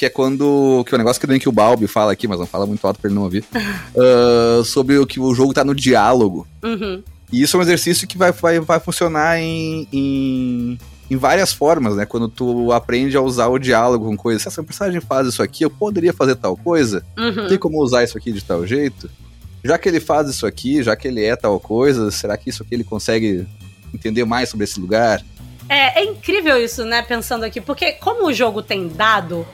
que é quando. Que é o um negócio que, o Balbi fala aqui, mas não fala muito alto pra ele não ouvir. uh, sobre o que o jogo tá no diálogo. Uhum. E isso é um exercício que vai, vai, vai funcionar em, em, em, várias formas, né? Quando tu aprende a usar o diálogo com coisas. Se essa personagem faz isso aqui, eu poderia fazer tal coisa? Uhum. Tem como usar isso aqui de tal jeito? Já que ele faz isso aqui, já que ele é tal coisa, será que isso aqui ele consegue entender mais sobre esse lugar? É, é, incrível isso, né? Pensando aqui, porque como o jogo tem dado,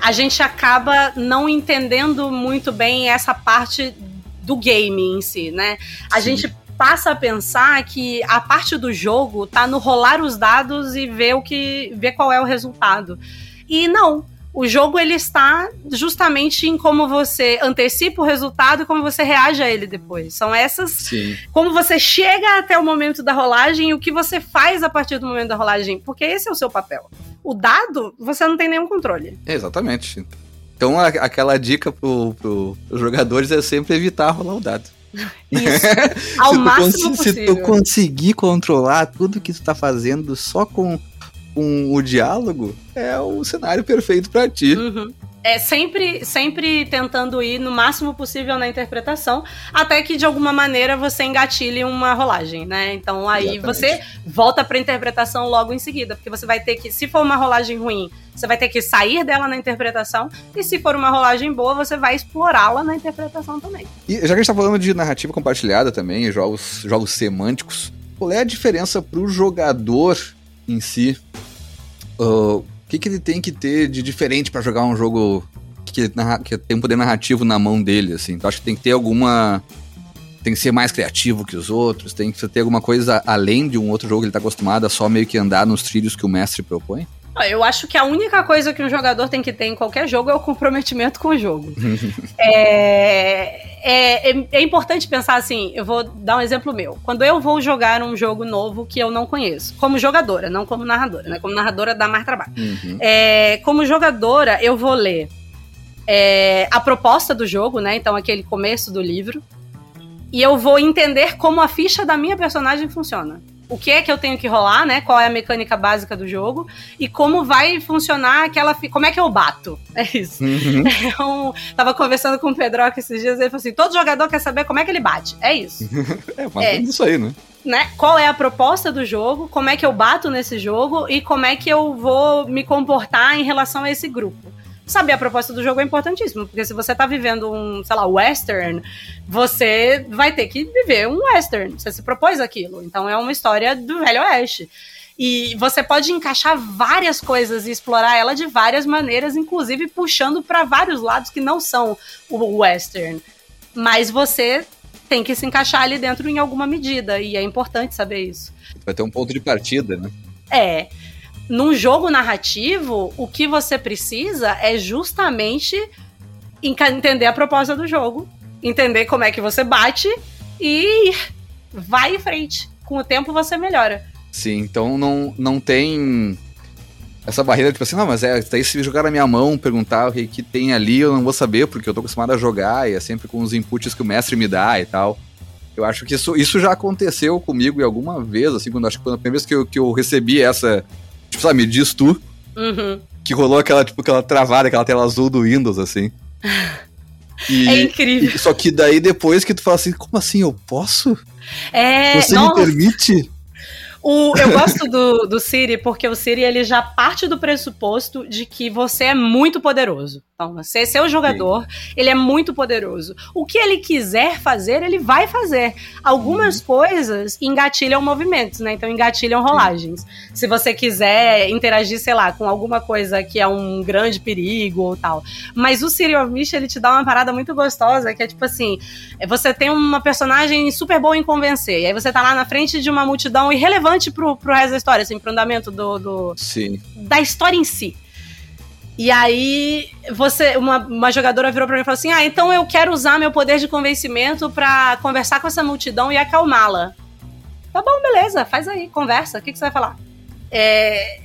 a gente acaba não entendendo muito bem essa parte do game em si, né? A Sim. gente passa a pensar que a parte do jogo tá no rolar os dados e ver o que ver qual é o resultado. E não, o jogo ele está justamente em como você antecipa o resultado e como você reage a ele depois. São essas. Sim. Como você chega até o momento da rolagem e o que você faz a partir do momento da rolagem. Porque esse é o seu papel. O dado, você não tem nenhum controle. Exatamente. Então a, aquela dica pro, pro, os jogadores é sempre evitar rolar o dado. Isso. Ao máximo possível. Se tu conseguir controlar tudo que tu tá fazendo só com com o diálogo, é o cenário perfeito para ti. Uhum. É sempre, sempre tentando ir no máximo possível na interpretação, até que de alguma maneira você engatilhe uma rolagem, né? Então aí Exatamente. você volta para interpretação logo em seguida, porque você vai ter que, se for uma rolagem ruim, você vai ter que sair dela na interpretação, e se for uma rolagem boa, você vai explorá-la na interpretação também. E já que a gente tá falando de narrativa compartilhada também, jogos, jogos semânticos, qual é a diferença pro jogador em si o que, que ele tem que ter de diferente para jogar um jogo que, que tem um poder narrativo na mão dele, assim? Então acho que tem que ter alguma tem que ser mais criativo que os outros, tem que ter alguma coisa além de um outro jogo que ele tá acostumado a só meio que andar nos trilhos que o mestre propõe? Eu acho que a única coisa que um jogador tem que ter em qualquer jogo é o comprometimento com o jogo. é, é, é, é, importante pensar assim, eu vou dar um exemplo meu. Quando eu vou jogar um jogo novo que eu não conheço, como jogadora, não como narradora, né? Como narradora dá mais trabalho. Uhum. É, como jogadora, eu vou ler é, a proposta do jogo, né? Então, aquele começo do livro. E eu vou entender como a ficha da minha personagem funciona o que é que eu tenho que rolar, né? Qual é a mecânica básica do jogo e como vai funcionar aquela. Como é que eu bato? É isso. Uhum. Eu tava conversando com o Pedroca esses dias e ele falou assim: todo jogador quer saber como é que ele bate. É isso. é, mas é isso aí, né? né? Qual é a proposta do jogo? Como é que eu bato nesse jogo e como é que eu vou me comportar em relação a esse grupo? Saber a proposta do jogo é importantíssimo, porque se você tá vivendo um, sei lá, western, você vai ter que viver um western. Você se propôs aquilo. Então é uma história do Velho Oeste. E você pode encaixar várias coisas e explorar ela de várias maneiras, inclusive puxando para vários lados que não são o western. Mas você tem que se encaixar ali dentro em alguma medida, e é importante saber isso. Vai ter um ponto de partida, né? É num jogo narrativo, o que você precisa é justamente entender a proposta do jogo, entender como é que você bate e vai em frente. Com o tempo você melhora. Sim, então não, não tem essa barreira, tipo assim, não, mas é, daí se jogar na minha mão, perguntar o que, que tem ali, eu não vou saber, porque eu tô acostumado a jogar e é sempre com os inputs que o mestre me dá e tal. Eu acho que isso, isso já aconteceu comigo em alguma vez, assim, quando acho que foi a primeira vez que eu, que eu recebi essa Tipo, sabe, me diz tu. Uhum. Que rolou aquela, tipo, aquela travada, aquela tela azul do Windows, assim. E, é incrível. E, só que daí depois que tu fala assim, como assim, eu posso? É. Você nossa. me permite? O, eu gosto do, do Siri porque o Siri ele já parte do pressuposto de que você é muito poderoso. Então, você ser o jogador, Sim. ele é muito poderoso. O que ele quiser fazer, ele vai fazer. Algumas uhum. coisas engatilham movimentos, né? Então engatilham rolagens. Se você quiser interagir, sei lá, com alguma coisa que é um grande perigo ou tal. Mas o of Mist, ele te dá uma parada muito gostosa, que é tipo assim, você tem uma personagem super boa em convencer, e aí você tá lá na frente de uma multidão irrelevante pro, pro resto da história, assim, pro andamento do, do Sim. da história em si. E aí, você, uma, uma jogadora virou pra mim e falou assim: Ah, então eu quero usar meu poder de convencimento para conversar com essa multidão e acalmá-la. Tá bom, beleza, faz aí, conversa. O que, que você vai falar? É,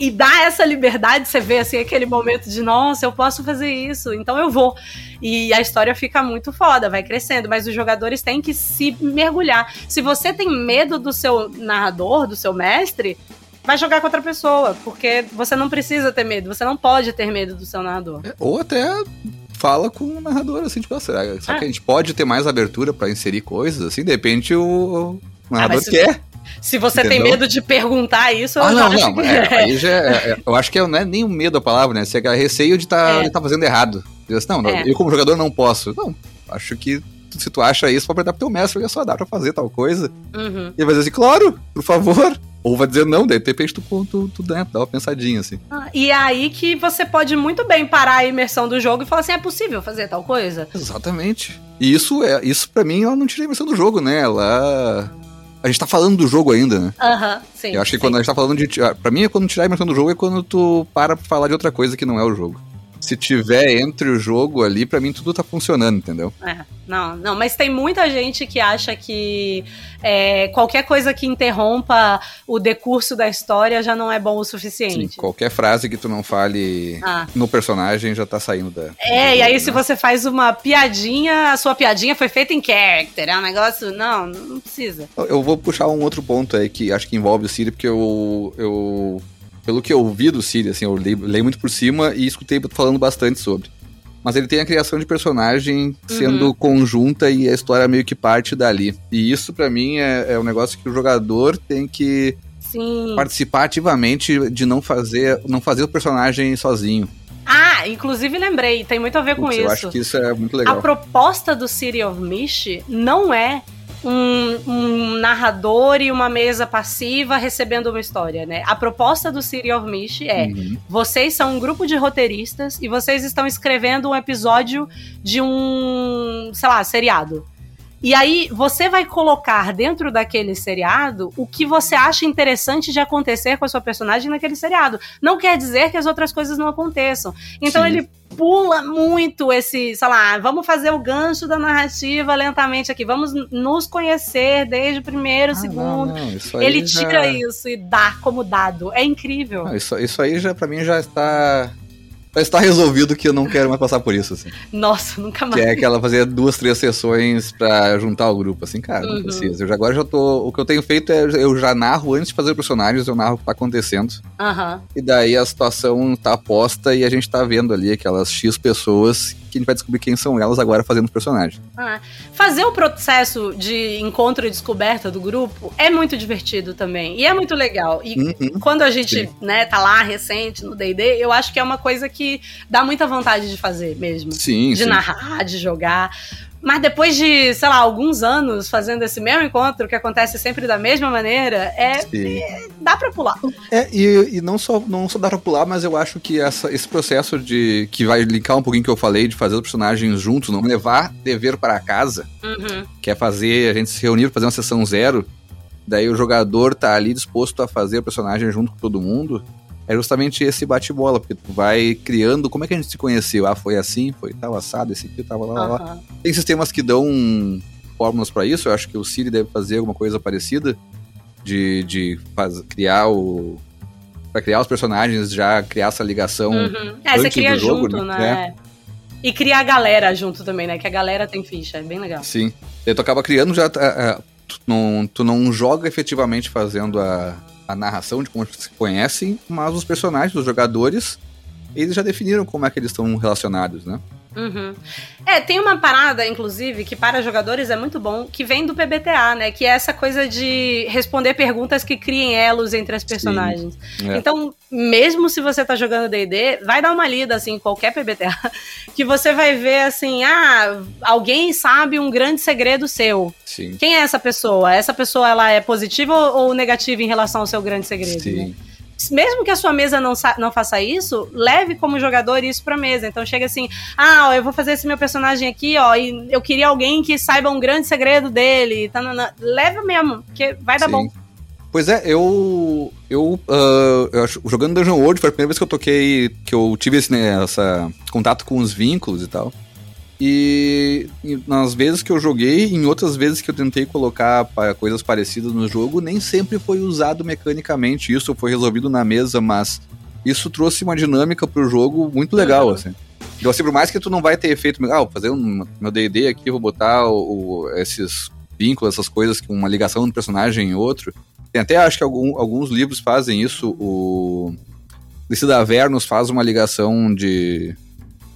e dá essa liberdade, você vê assim, aquele momento de, nossa, eu posso fazer isso, então eu vou. E a história fica muito foda, vai crescendo, mas os jogadores têm que se mergulhar. Se você tem medo do seu narrador, do seu mestre, vai jogar com outra pessoa, porque você não precisa ter medo, você não pode ter medo do seu narrador. É, ou até fala com o narrador, assim, tipo, será, será que a gente pode ter mais abertura para inserir coisas, assim, de repente o, o narrador ah, quer. Se você Entendeu? tem medo de perguntar isso, eu ah, não, não. Que... É, aí já é, é, eu acho que é, não é nem o medo a palavra, né? Você é receio de tá, é. tá fazendo errado. Assim, não, não é. eu como jogador não posso. Não, acho que se tu acha isso, pode apertar pro teu mestre, olha só, dá pra fazer tal coisa. Uhum. E vai dizer assim, claro, por favor. Ou vai dizer não, daí de repente tu, tu, tu dá uma pensadinha assim. Ah, e é aí que você pode muito bem parar a imersão do jogo e falar assim: é possível fazer tal coisa? Exatamente. E isso é, isso para mim ela não tira a imersão do jogo, né? Ela a gente tá falando do jogo ainda, né? Aham, uhum, sim. Eu acho que sim. quando a gente tá falando de. Pra mim, é quando tirar a imersão do jogo é quando tu para pra falar de outra coisa que não é o jogo se tiver entre o jogo ali, para mim tudo tá funcionando, entendeu? É, não, não, mas tem muita gente que acha que é, qualquer coisa que interrompa o decurso da história já não é bom o suficiente. Sim, qualquer frase que tu não fale ah. no personagem já tá saindo da. É, e aí né? se você faz uma piadinha, a sua piadinha foi feita em character, é um negócio. Não, não precisa. Eu vou puxar um outro ponto aí que acho que envolve o Siri, porque eu. eu pelo que eu vi do Siri, assim, eu leio, muito por cima e escutei falando bastante sobre. Mas ele tem a criação de personagem sendo uhum. conjunta e a história meio que parte dali. E isso, para mim, é, é um negócio que o jogador tem que Sim. participar ativamente de não fazer, não fazer o personagem sozinho. Ah, inclusive lembrei, tem muito a ver Putz, com eu isso. Eu acho que isso é muito legal. A proposta do City of Mist não é um, um, narrador e uma mesa passiva recebendo uma história, né? A proposta do City of Mist é: uhum. vocês são um grupo de roteiristas e vocês estão escrevendo um episódio de um, sei lá, seriado. E aí você vai colocar dentro daquele seriado o que você acha interessante de acontecer com a sua personagem naquele seriado. Não quer dizer que as outras coisas não aconteçam. Então Sim. ele pula muito esse, sei lá, vamos fazer o gancho da narrativa lentamente aqui, vamos nos conhecer desde o primeiro, ah, segundo. Não, não. Ele tira já... isso e dá como dado. É incrível. Não, isso, isso aí já para mim já está mas tá resolvido que eu não quero mais passar por isso, assim. Nossa, nunca mais. Que é aquela fazer duas, três sessões pra juntar o grupo, assim, cara, uhum. não precisa. Eu já, agora já tô. O que eu tenho feito é eu já narro antes de fazer personagens, eu narro o que tá acontecendo. Uhum. E daí a situação tá posta e a gente tá vendo ali aquelas X pessoas que a gente vai descobrir quem são elas agora fazendo os personagens. Ah, fazer o processo de encontro e descoberta do grupo é muito divertido também. E é muito legal. E uhum, quando a gente, sim. né, tá lá recente no D&D, eu acho que é uma coisa que dá muita vontade de fazer mesmo. Sim, De sim. narrar, de jogar. Mas depois de, sei lá, alguns anos fazendo esse mesmo encontro, que acontece sempre da mesma maneira, é, é dá pra pular. É, e, e, não, só, não só dá pra pular, mas eu acho que essa, esse processo de. que vai linkar um pouquinho que eu falei, de fazer os personagens juntos, não levar dever para casa, uhum. que é fazer a gente se reunir fazer uma sessão zero. Daí o jogador tá ali disposto a fazer o personagem junto com todo mundo é justamente esse bate-bola, porque tu vai criando como é que a gente se conheceu. Ah, foi assim, foi tal, assado, esse aqui, tava lá, uhum. lá. Tem sistemas que dão fórmulas para isso, eu acho que o Siri deve fazer alguma coisa parecida, de, de faz, criar o... Pra criar os personagens, já criar essa ligação uhum. É, você cria jogo, junto, né? né? E criar a galera junto também, né? Que a galera tem ficha, é bem legal. Sim. E tu acaba criando já... É, tu, não, tu não joga efetivamente fazendo a, a narração de como se conhecem, mas os personagens, os jogadores, eles já definiram como é que eles estão relacionados, né? Uhum. É, tem uma parada, inclusive, que para jogadores é muito bom, que vem do PBTA, né? Que é essa coisa de responder perguntas que criem elos entre as personagens. É. Então, mesmo se você tá jogando D&D, vai dar uma lida, assim, em qualquer PBTA, que você vai ver, assim, ah, alguém sabe um grande segredo seu. Sim. Quem é essa pessoa? Essa pessoa, ela é positiva ou negativa em relação ao seu grande segredo? Sim. Né? Mesmo que a sua mesa não, não faça isso, leve como jogador isso pra mesa. Então chega assim, ah, ó, eu vou fazer esse meu personagem aqui, ó, e eu queria alguém que saiba um grande segredo dele. Tá, leve mesmo, porque vai dar Sim. bom. Pois é, eu. Eu, uh, eu jogando Dungeon World foi a primeira vez que eu toquei. que eu tive esse né, essa, contato com os vínculos e tal. E, nas vezes que eu joguei, em outras vezes que eu tentei colocar coisas parecidas no jogo, nem sempre foi usado mecanicamente. Isso foi resolvido na mesa, mas isso trouxe uma dinâmica pro jogo muito legal, uhum. assim. Então, assim, por mais que tu não vai ter efeito, ah, vou fazer um meu D&D aqui, vou botar o, o, esses vínculos, essas coisas, uma ligação de um personagem em outro. Tem até, acho que algum, alguns livros fazem isso. O Decida Avernos faz uma ligação de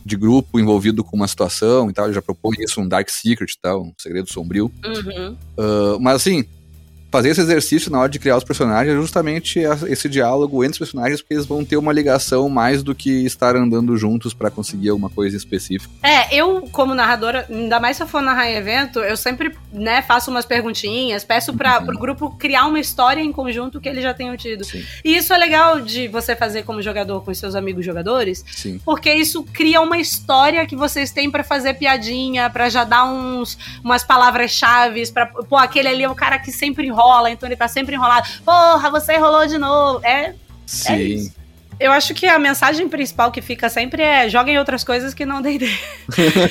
de grupo envolvido com uma situação e tal. Ele já propõe isso, um Dark Secret e tal, um segredo sombrio. Uhum. Uh, mas assim, fazer esse exercício na hora de criar os personagens é justamente esse diálogo entre os personagens, porque eles vão ter uma ligação mais do que estar andando juntos para conseguir alguma coisa específica. É, eu, como narradora, ainda mais se eu for narrar em evento, eu sempre, né, faço umas perguntinhas, peço para uhum. o grupo criar uma história em conjunto que eles já tenham tido. Sim. E isso é legal de você fazer como jogador com seus amigos jogadores, Sim. porque isso cria uma história que vocês têm para fazer piadinha, para já dar uns umas palavras-chave, para pô, aquele ali é o cara que sempre enrola enrola, então ele tá sempre enrolado. Porra, você enrolou de novo. É. é Sim. É isso. Eu acho que a mensagem principal que fica sempre é joguem outras coisas que não D&D.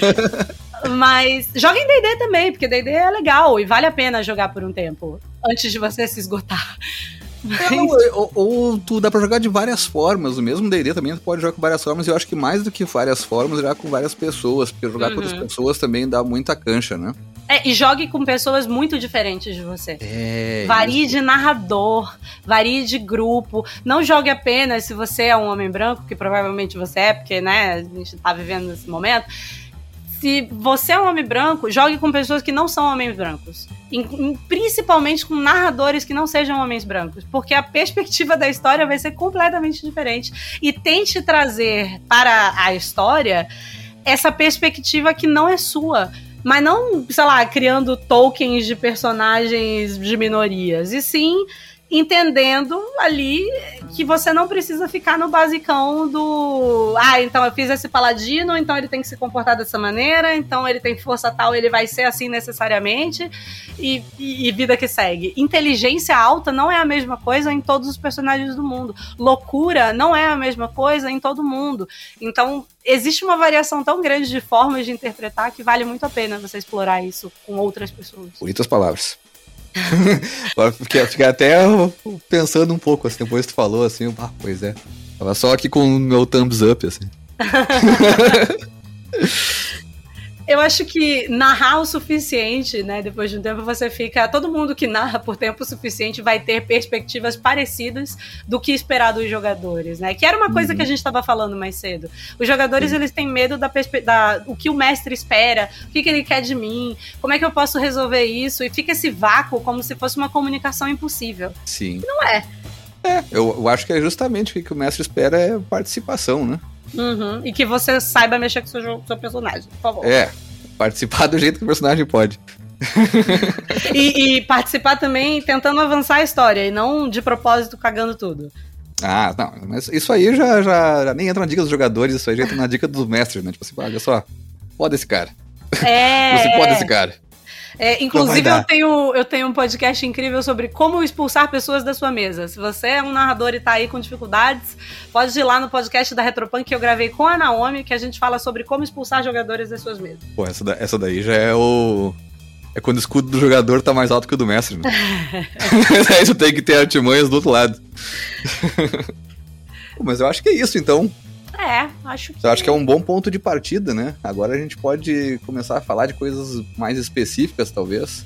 Mas joguem D&D também, porque D&D é legal e vale a pena jogar por um tempo, antes de você se esgotar. ou, ou, tu dá pra jogar de várias formas. O mesmo D&D também tu pode jogar com várias formas. E eu acho que mais do que várias formas, jogar com várias pessoas. Porque jogar uhum. com outras uhum. pessoas também dá muita cancha, né? É, e jogue com pessoas muito diferentes de você. É, varie isso. de narrador, varie de grupo. Não jogue apenas se você é um homem branco, que provavelmente você é, porque né, a gente tá vivendo nesse momento se você é um homem branco, jogue com pessoas que não são homens brancos. principalmente com narradores que não sejam homens brancos. Porque a perspectiva da história vai ser completamente diferente. E tente trazer para a história essa perspectiva que não é sua. Mas não, sei lá, criando tokens de personagens de minorias. E sim entendendo ali que você não precisa ficar no basicão do. Ah, então eu fiz esse paladino, então ele tem que se comportar dessa maneira, então ele tem força tal, ele vai ser assim necessariamente, e, e, e vida que segue. Inteligência alta não é a mesma coisa em todos os personagens do mundo. Loucura não é a mesma coisa em todo mundo. Então, existe uma variação tão grande de formas de interpretar que vale muito a pena você explorar isso com outras pessoas. Bonitas palavras. fiquei, fiquei até pensando um pouco, assim, depois tu falou assim, ah, pois é. Tava só aqui com o meu thumbs up, assim. Eu acho que narrar o suficiente, né? Depois de um tempo você fica. Todo mundo que narra por tempo suficiente vai ter perspectivas parecidas do que esperar dos jogadores, né? Que era uma coisa uhum. que a gente estava falando mais cedo. Os jogadores eles têm medo da, da o que o mestre espera, o que, que ele quer de mim, como é que eu posso resolver isso e fica esse vácuo como se fosse uma comunicação impossível. Sim. E não é. É, eu, eu acho que é justamente o que o mestre espera é participação, né? Uhum. E que você saiba mexer com o seu, seu personagem, por favor. É, participar do jeito que o personagem pode. e, e, participar também tentando avançar a história e não de propósito cagando tudo. Ah, não, mas isso aí já, já, já nem entra na dica dos jogadores, isso aí já entra na dica dos mestres, né? Tipo assim, olha só, pode esse cara. É. Você pode esse cara. É, inclusive, eu tenho, eu tenho um podcast incrível sobre como expulsar pessoas da sua mesa. Se você é um narrador e tá aí com dificuldades, pode ir lá no podcast da Retropunk que eu gravei com a Naomi, que a gente fala sobre como expulsar jogadores das suas mesas. Pô, essa, da, essa daí já é o. É quando o escudo do jogador tá mais alto que o do mestre, né? Aí tu tem que ter artimanhas do outro lado. Mas eu acho que é isso, então. É, acho que. Eu acho que é um bom ponto de partida, né? Agora a gente pode começar a falar de coisas mais específicas, talvez.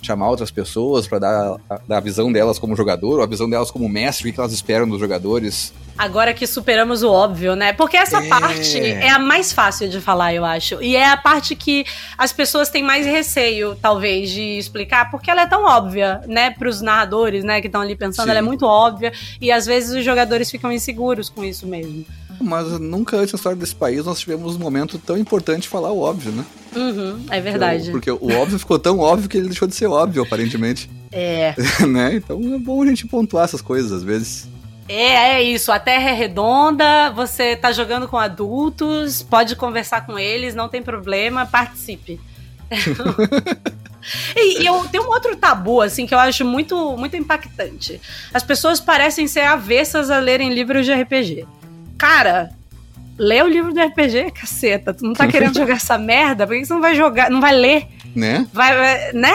Chamar outras pessoas para dar, dar a visão delas como jogador, ou a visão delas como mestre, o que elas esperam dos jogadores Agora que superamos o óbvio, né? Porque essa é. parte é a mais fácil de falar, eu acho. E é a parte que as pessoas têm mais receio, talvez, de explicar, porque ela é tão óbvia, né? Para os narradores, né? Que estão ali pensando, Sim. ela é muito óbvia. E às vezes os jogadores ficam inseguros com isso mesmo. Mas nunca antes na história desse país nós tivemos um momento tão importante de falar o óbvio, né? Uhum, é verdade. Porque, porque o óbvio ficou tão óbvio que ele deixou de ser óbvio, aparentemente. É. né? Então é bom a gente pontuar essas coisas às vezes. É, é isso. A Terra é redonda, você tá jogando com adultos, pode conversar com eles, não tem problema, participe. e, e eu tenho um outro tabu, assim, que eu acho muito, muito impactante. As pessoas parecem ser avessas a lerem livros de RPG. Cara, lê o livro do RPG, caceta. Tu não tá querendo jogar essa merda? Por que você não vai jogar, não vai ler? Né? Vai, vai né?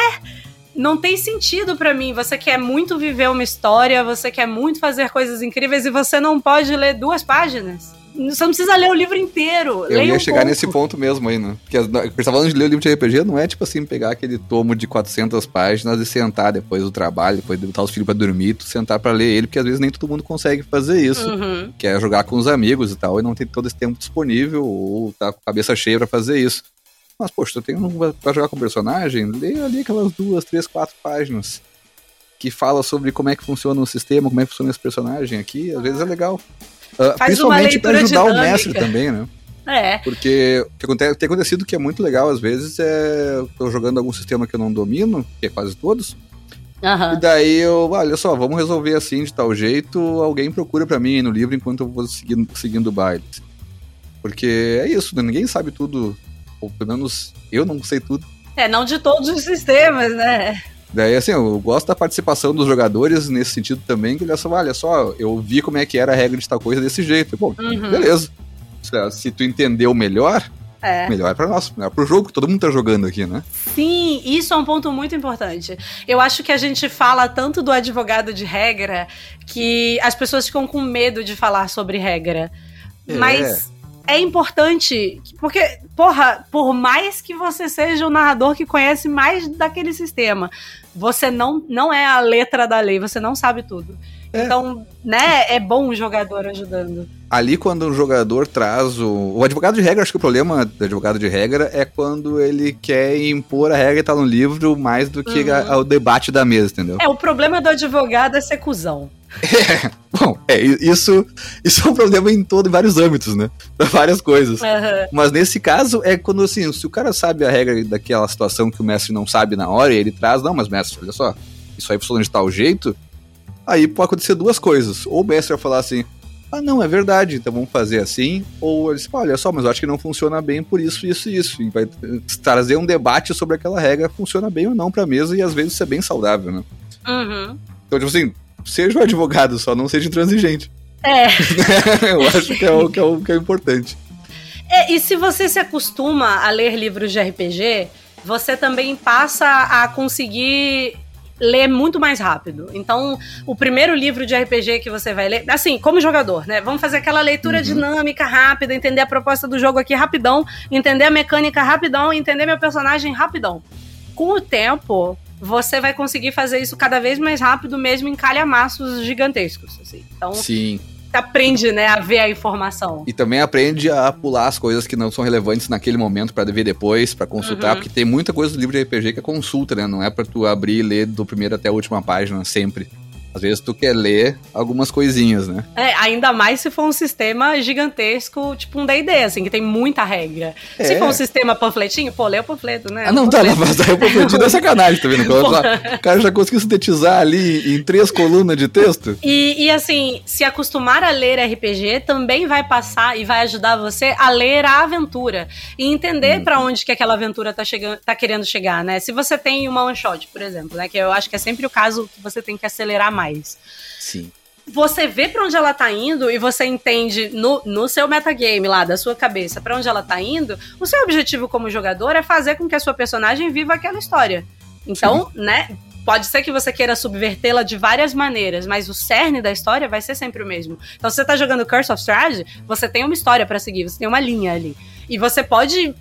Não tem sentido para mim. Você quer muito viver uma história, você quer muito fazer coisas incríveis e você não pode ler duas páginas. Você não precisa ler o livro inteiro. Eu ia um chegar pouco. nesse ponto mesmo aí, né? Porque eu falando de ler o livro de RPG, não é tipo assim, pegar aquele tomo de 400 páginas e sentar depois do trabalho, depois de botar os filhos pra dormir, tu sentar pra ler ele, porque às vezes nem todo mundo consegue fazer isso. Uhum. Que é jogar com os amigos e tal, e não tem todo esse tempo disponível, ou tá com a cabeça cheia pra fazer isso. Mas, poxa, tu tem um pra jogar com personagem, lê ali aquelas duas, três, quatro páginas que fala sobre como é que funciona o sistema, como é que funciona esse personagem aqui, às vezes é legal. Uh, principalmente para ajudar dinâmica. o mestre também, né? É. Porque o que acontece, tem acontecido que é muito legal, às vezes, é. Eu tô jogando algum sistema que eu não domino, que é quase todos. Uhum. E daí eu, olha só, vamos resolver assim, de tal jeito, alguém procura para mim no livro enquanto eu vou seguindo, seguindo o baile. Porque é isso, né? ninguém sabe tudo, ou pelo menos eu não sei tudo. É, não de todos os sistemas, né? Daí, assim, eu gosto da participação dos jogadores nesse sentido também, que olha só, olha só, eu vi como é que era a regra de tal coisa desse jeito. Bom, uhum. beleza. Se tu entendeu melhor, é. melhor para nós, melhor pro jogo que todo mundo tá jogando aqui, né? Sim, isso é um ponto muito importante. Eu acho que a gente fala tanto do advogado de regra que as pessoas ficam com medo de falar sobre regra. É. Mas é importante, porque, porra, por mais que você seja o narrador que conhece mais daquele sistema, você não, não é a letra da lei, você não sabe tudo. É. Então, né, é bom o jogador ajudando. Ali, quando o jogador traz o. O advogado de regra, acho que o problema do advogado de regra é quando ele quer impor a regra e tá no livro mais do que uhum. a, o debate da mesa, entendeu? É, o problema do advogado é ser cuzão. É, bom, é, isso, isso é um problema em todo, em vários âmbitos, né? Pra várias coisas. Uhum. Mas nesse caso é quando assim, se o cara sabe a regra daquela situação que o mestre não sabe na hora, e ele traz, não, mas mestre, olha só, isso aí funciona de tal jeito, aí pode acontecer duas coisas. Ou o mestre vai falar assim, ah, não, é verdade, então vamos fazer assim. Ou ele fala, olha só, mas eu acho que não funciona bem por isso, isso e isso. E vai trazer um debate sobre aquela regra, funciona bem ou não pra mesa, e às vezes isso é bem saudável, né? Uhum. Então, tipo assim, seja um advogado, só não seja intransigente. É. eu acho que é, o, que, é o que é importante. É, e se você se acostuma a ler livros de RPG, você também passa a conseguir ler muito mais rápido. Então, o primeiro livro de RPG que você vai ler, assim, como jogador, né? Vamos fazer aquela leitura uhum. dinâmica rápida, entender a proposta do jogo aqui rapidão, entender a mecânica rapidão, entender meu personagem rapidão. Com o tempo, você vai conseguir fazer isso cada vez mais rápido, mesmo em calhamaços gigantescos. Assim. Então, Sim. Você aprende, né, a ver a informação. E também aprende a pular as coisas que não são relevantes naquele momento para ver depois, para consultar, uhum. porque tem muita coisa do livro de RPG que é consulta, né? Não é para tu abrir e ler do primeiro até a última página sempre. Às vezes tu quer ler algumas coisinhas, né? É, ainda mais se for um sistema gigantesco, tipo um D&D, assim, que tem muita regra. É. Se for um sistema panfletinho, pô, lê o panfleto, né? Ah, não, tá, mas aí o panfletinho é sacanagem, tá vendo? O cara já conseguiu sintetizar ali em três colunas de texto. E, e assim, se acostumar a ler RPG também vai passar e vai ajudar você a ler a aventura e entender hum. para onde que aquela aventura tá, chegando, tá querendo chegar, né? Se você tem uma one shot, por exemplo, né? Que eu acho que é sempre o caso que você tem que acelerar mais mais. Sim. Você vê para onde ela tá indo e você entende no, no seu metagame lá, da sua cabeça, para onde ela tá indo, o seu objetivo como jogador é fazer com que a sua personagem viva aquela história. Então, Sim. né, pode ser que você queira subvertê-la de várias maneiras, mas o cerne da história vai ser sempre o mesmo. Então, se você tá jogando Curse of Strahd, você tem uma história para seguir, você tem uma linha ali. E você pode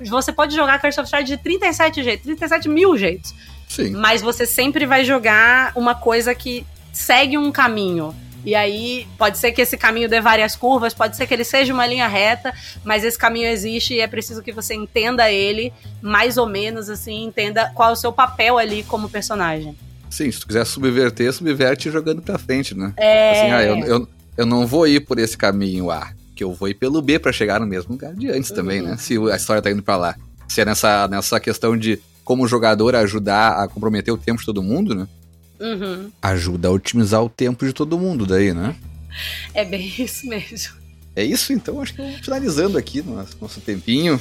você pode jogar Curse of Strahd de 37 jeitos, 37 mil jeitos. Sim. Mas você sempre vai jogar uma coisa que segue um caminho. E aí pode ser que esse caminho dê várias curvas, pode ser que ele seja uma linha reta, mas esse caminho existe e é preciso que você entenda ele mais ou menos assim, entenda qual é o seu papel ali como personagem. Sim, se tu quiser subverter, subverte jogando pra frente, né? É. Assim, ah, eu, eu, eu não vou ir por esse caminho A, que eu vou ir pelo B para chegar no mesmo lugar de antes uhum. também, né? Se a história tá indo para lá. Se é nessa, nessa questão de como jogador ajudar a comprometer o tempo de todo mundo, né? Uhum. Ajuda a otimizar o tempo de todo mundo daí, né? É bem isso mesmo. É isso, então acho que vamos finalizando aqui nosso, nosso tempinho.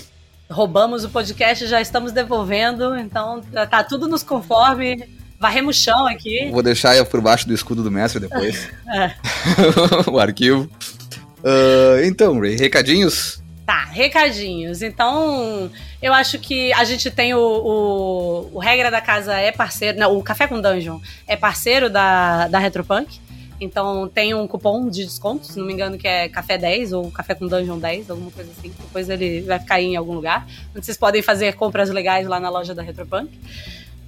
Roubamos o podcast, já estamos devolvendo, então tá tudo nos conforme. Varremos o chão aqui. Vou deixar por baixo do escudo do mestre depois. é. o arquivo. Uh, então, Ray, recadinhos? Tá, recadinhos. Então, eu acho que a gente tem o, o, o Regra da Casa é parceiro, não, o Café com Dungeon é parceiro da, da Retropunk. Então tem um cupom de desconto, se não me engano, que é Café 10 ou Café com Dungeon 10, alguma coisa assim. Depois ele vai ficar aí em algum lugar. Vocês podem fazer compras legais lá na loja da Retropunk.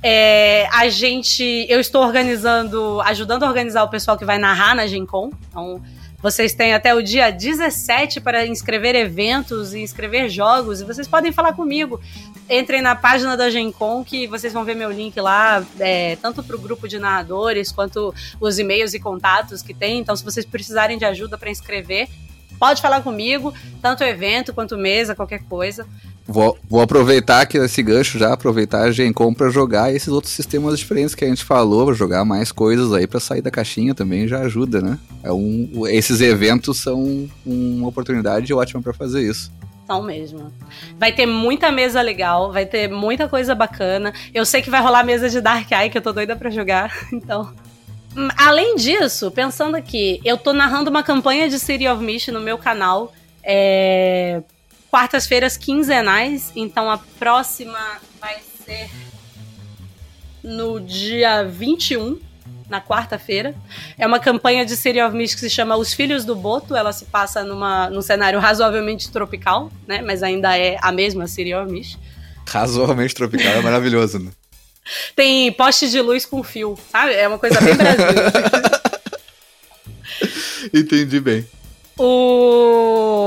É, a gente. Eu estou organizando, ajudando a organizar o pessoal que vai narrar na Gen Con. Então, vocês têm até o dia 17 para inscrever eventos e inscrever jogos. E vocês podem falar comigo. Entrem na página da Gencom que vocês vão ver meu link lá, é, tanto para o grupo de narradores quanto os e-mails e contatos que tem. Então, se vocês precisarem de ajuda para inscrever, pode falar comigo, tanto evento quanto mesa, qualquer coisa. Vou, vou aproveitar aqui esse gancho já, aproveitar a Gencom para jogar esses outros sistemas diferentes que a gente falou, jogar mais coisas aí para sair da caixinha também já ajuda, né? É um, esses eventos são uma oportunidade ótima para fazer isso. São mesmo. Vai ter muita mesa legal, vai ter muita coisa bacana. Eu sei que vai rolar mesa de Dark Eye, que eu tô doida para jogar, então hum, Além disso, pensando aqui, eu tô narrando uma campanha de City of Mist no meu canal. É, quartas-feiras quinzenais, então a próxima vai ser no dia 21, na quarta-feira. É uma campanha de City of Mist que se chama Os Filhos do Boto. Ela se passa numa, num cenário razoavelmente tropical, né? Mas ainda é a mesma City of Mist. Razoavelmente tropical, é maravilhoso, né? Tem poste de luz com fio, sabe? É uma coisa bem brasileira. Entendi bem. O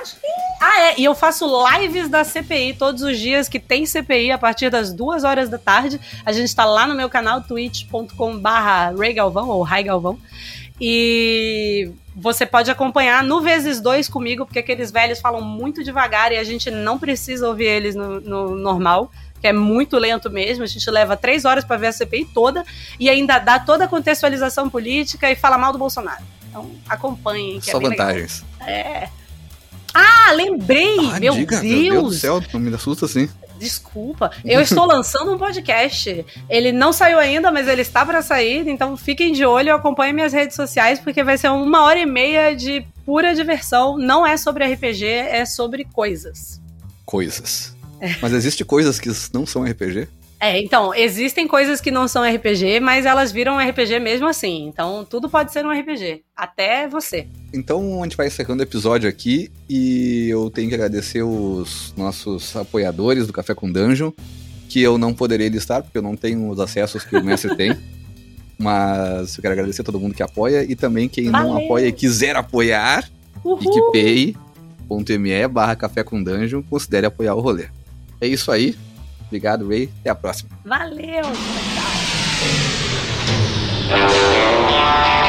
acho que. Ah, é. E eu faço lives da CPI todos os dias que tem CPI a partir das duas horas da tarde. A gente está lá no meu canal, twitch.com/barra Galvão ou Rai Galvão. E você pode acompanhar no vezes dois comigo, porque aqueles velhos falam muito devagar e a gente não precisa ouvir eles no, no normal que é muito lento mesmo. A gente leva três horas para ver a CPI toda e ainda dá toda a contextualização política e fala mal do Bolsonaro. Então acompanhem. Que é Só é vantagens. Legal. É. Ah, lembrei! Ah, meu, diga, Deus. meu Deus do céu, não me assusta assim. Desculpa, eu estou lançando um podcast. Ele não saiu ainda, mas ele está para sair. Então fiquem de olho, acompanhem minhas redes sociais, porque vai ser uma hora e meia de pura diversão. Não é sobre RPG, é sobre coisas. Coisas. É. Mas existe coisas que não são RPG? É, então, existem coisas que não são RPG, mas elas viram RPG mesmo assim. Então, tudo pode ser um RPG. Até você. Então, a gente vai encerrando o episódio aqui e eu tenho que agradecer os nossos apoiadores do Café com Dungeon, que eu não poderei listar, porque eu não tenho os acessos que o mestre tem. Mas eu quero agradecer a todo mundo que apoia e também quem Valeu. não apoia e quiser apoiar, picpay.me barra Café com Dungeon, considere apoiar o rolê. É isso aí. Obrigado, Ray. Até a próxima. Valeu! Tchau.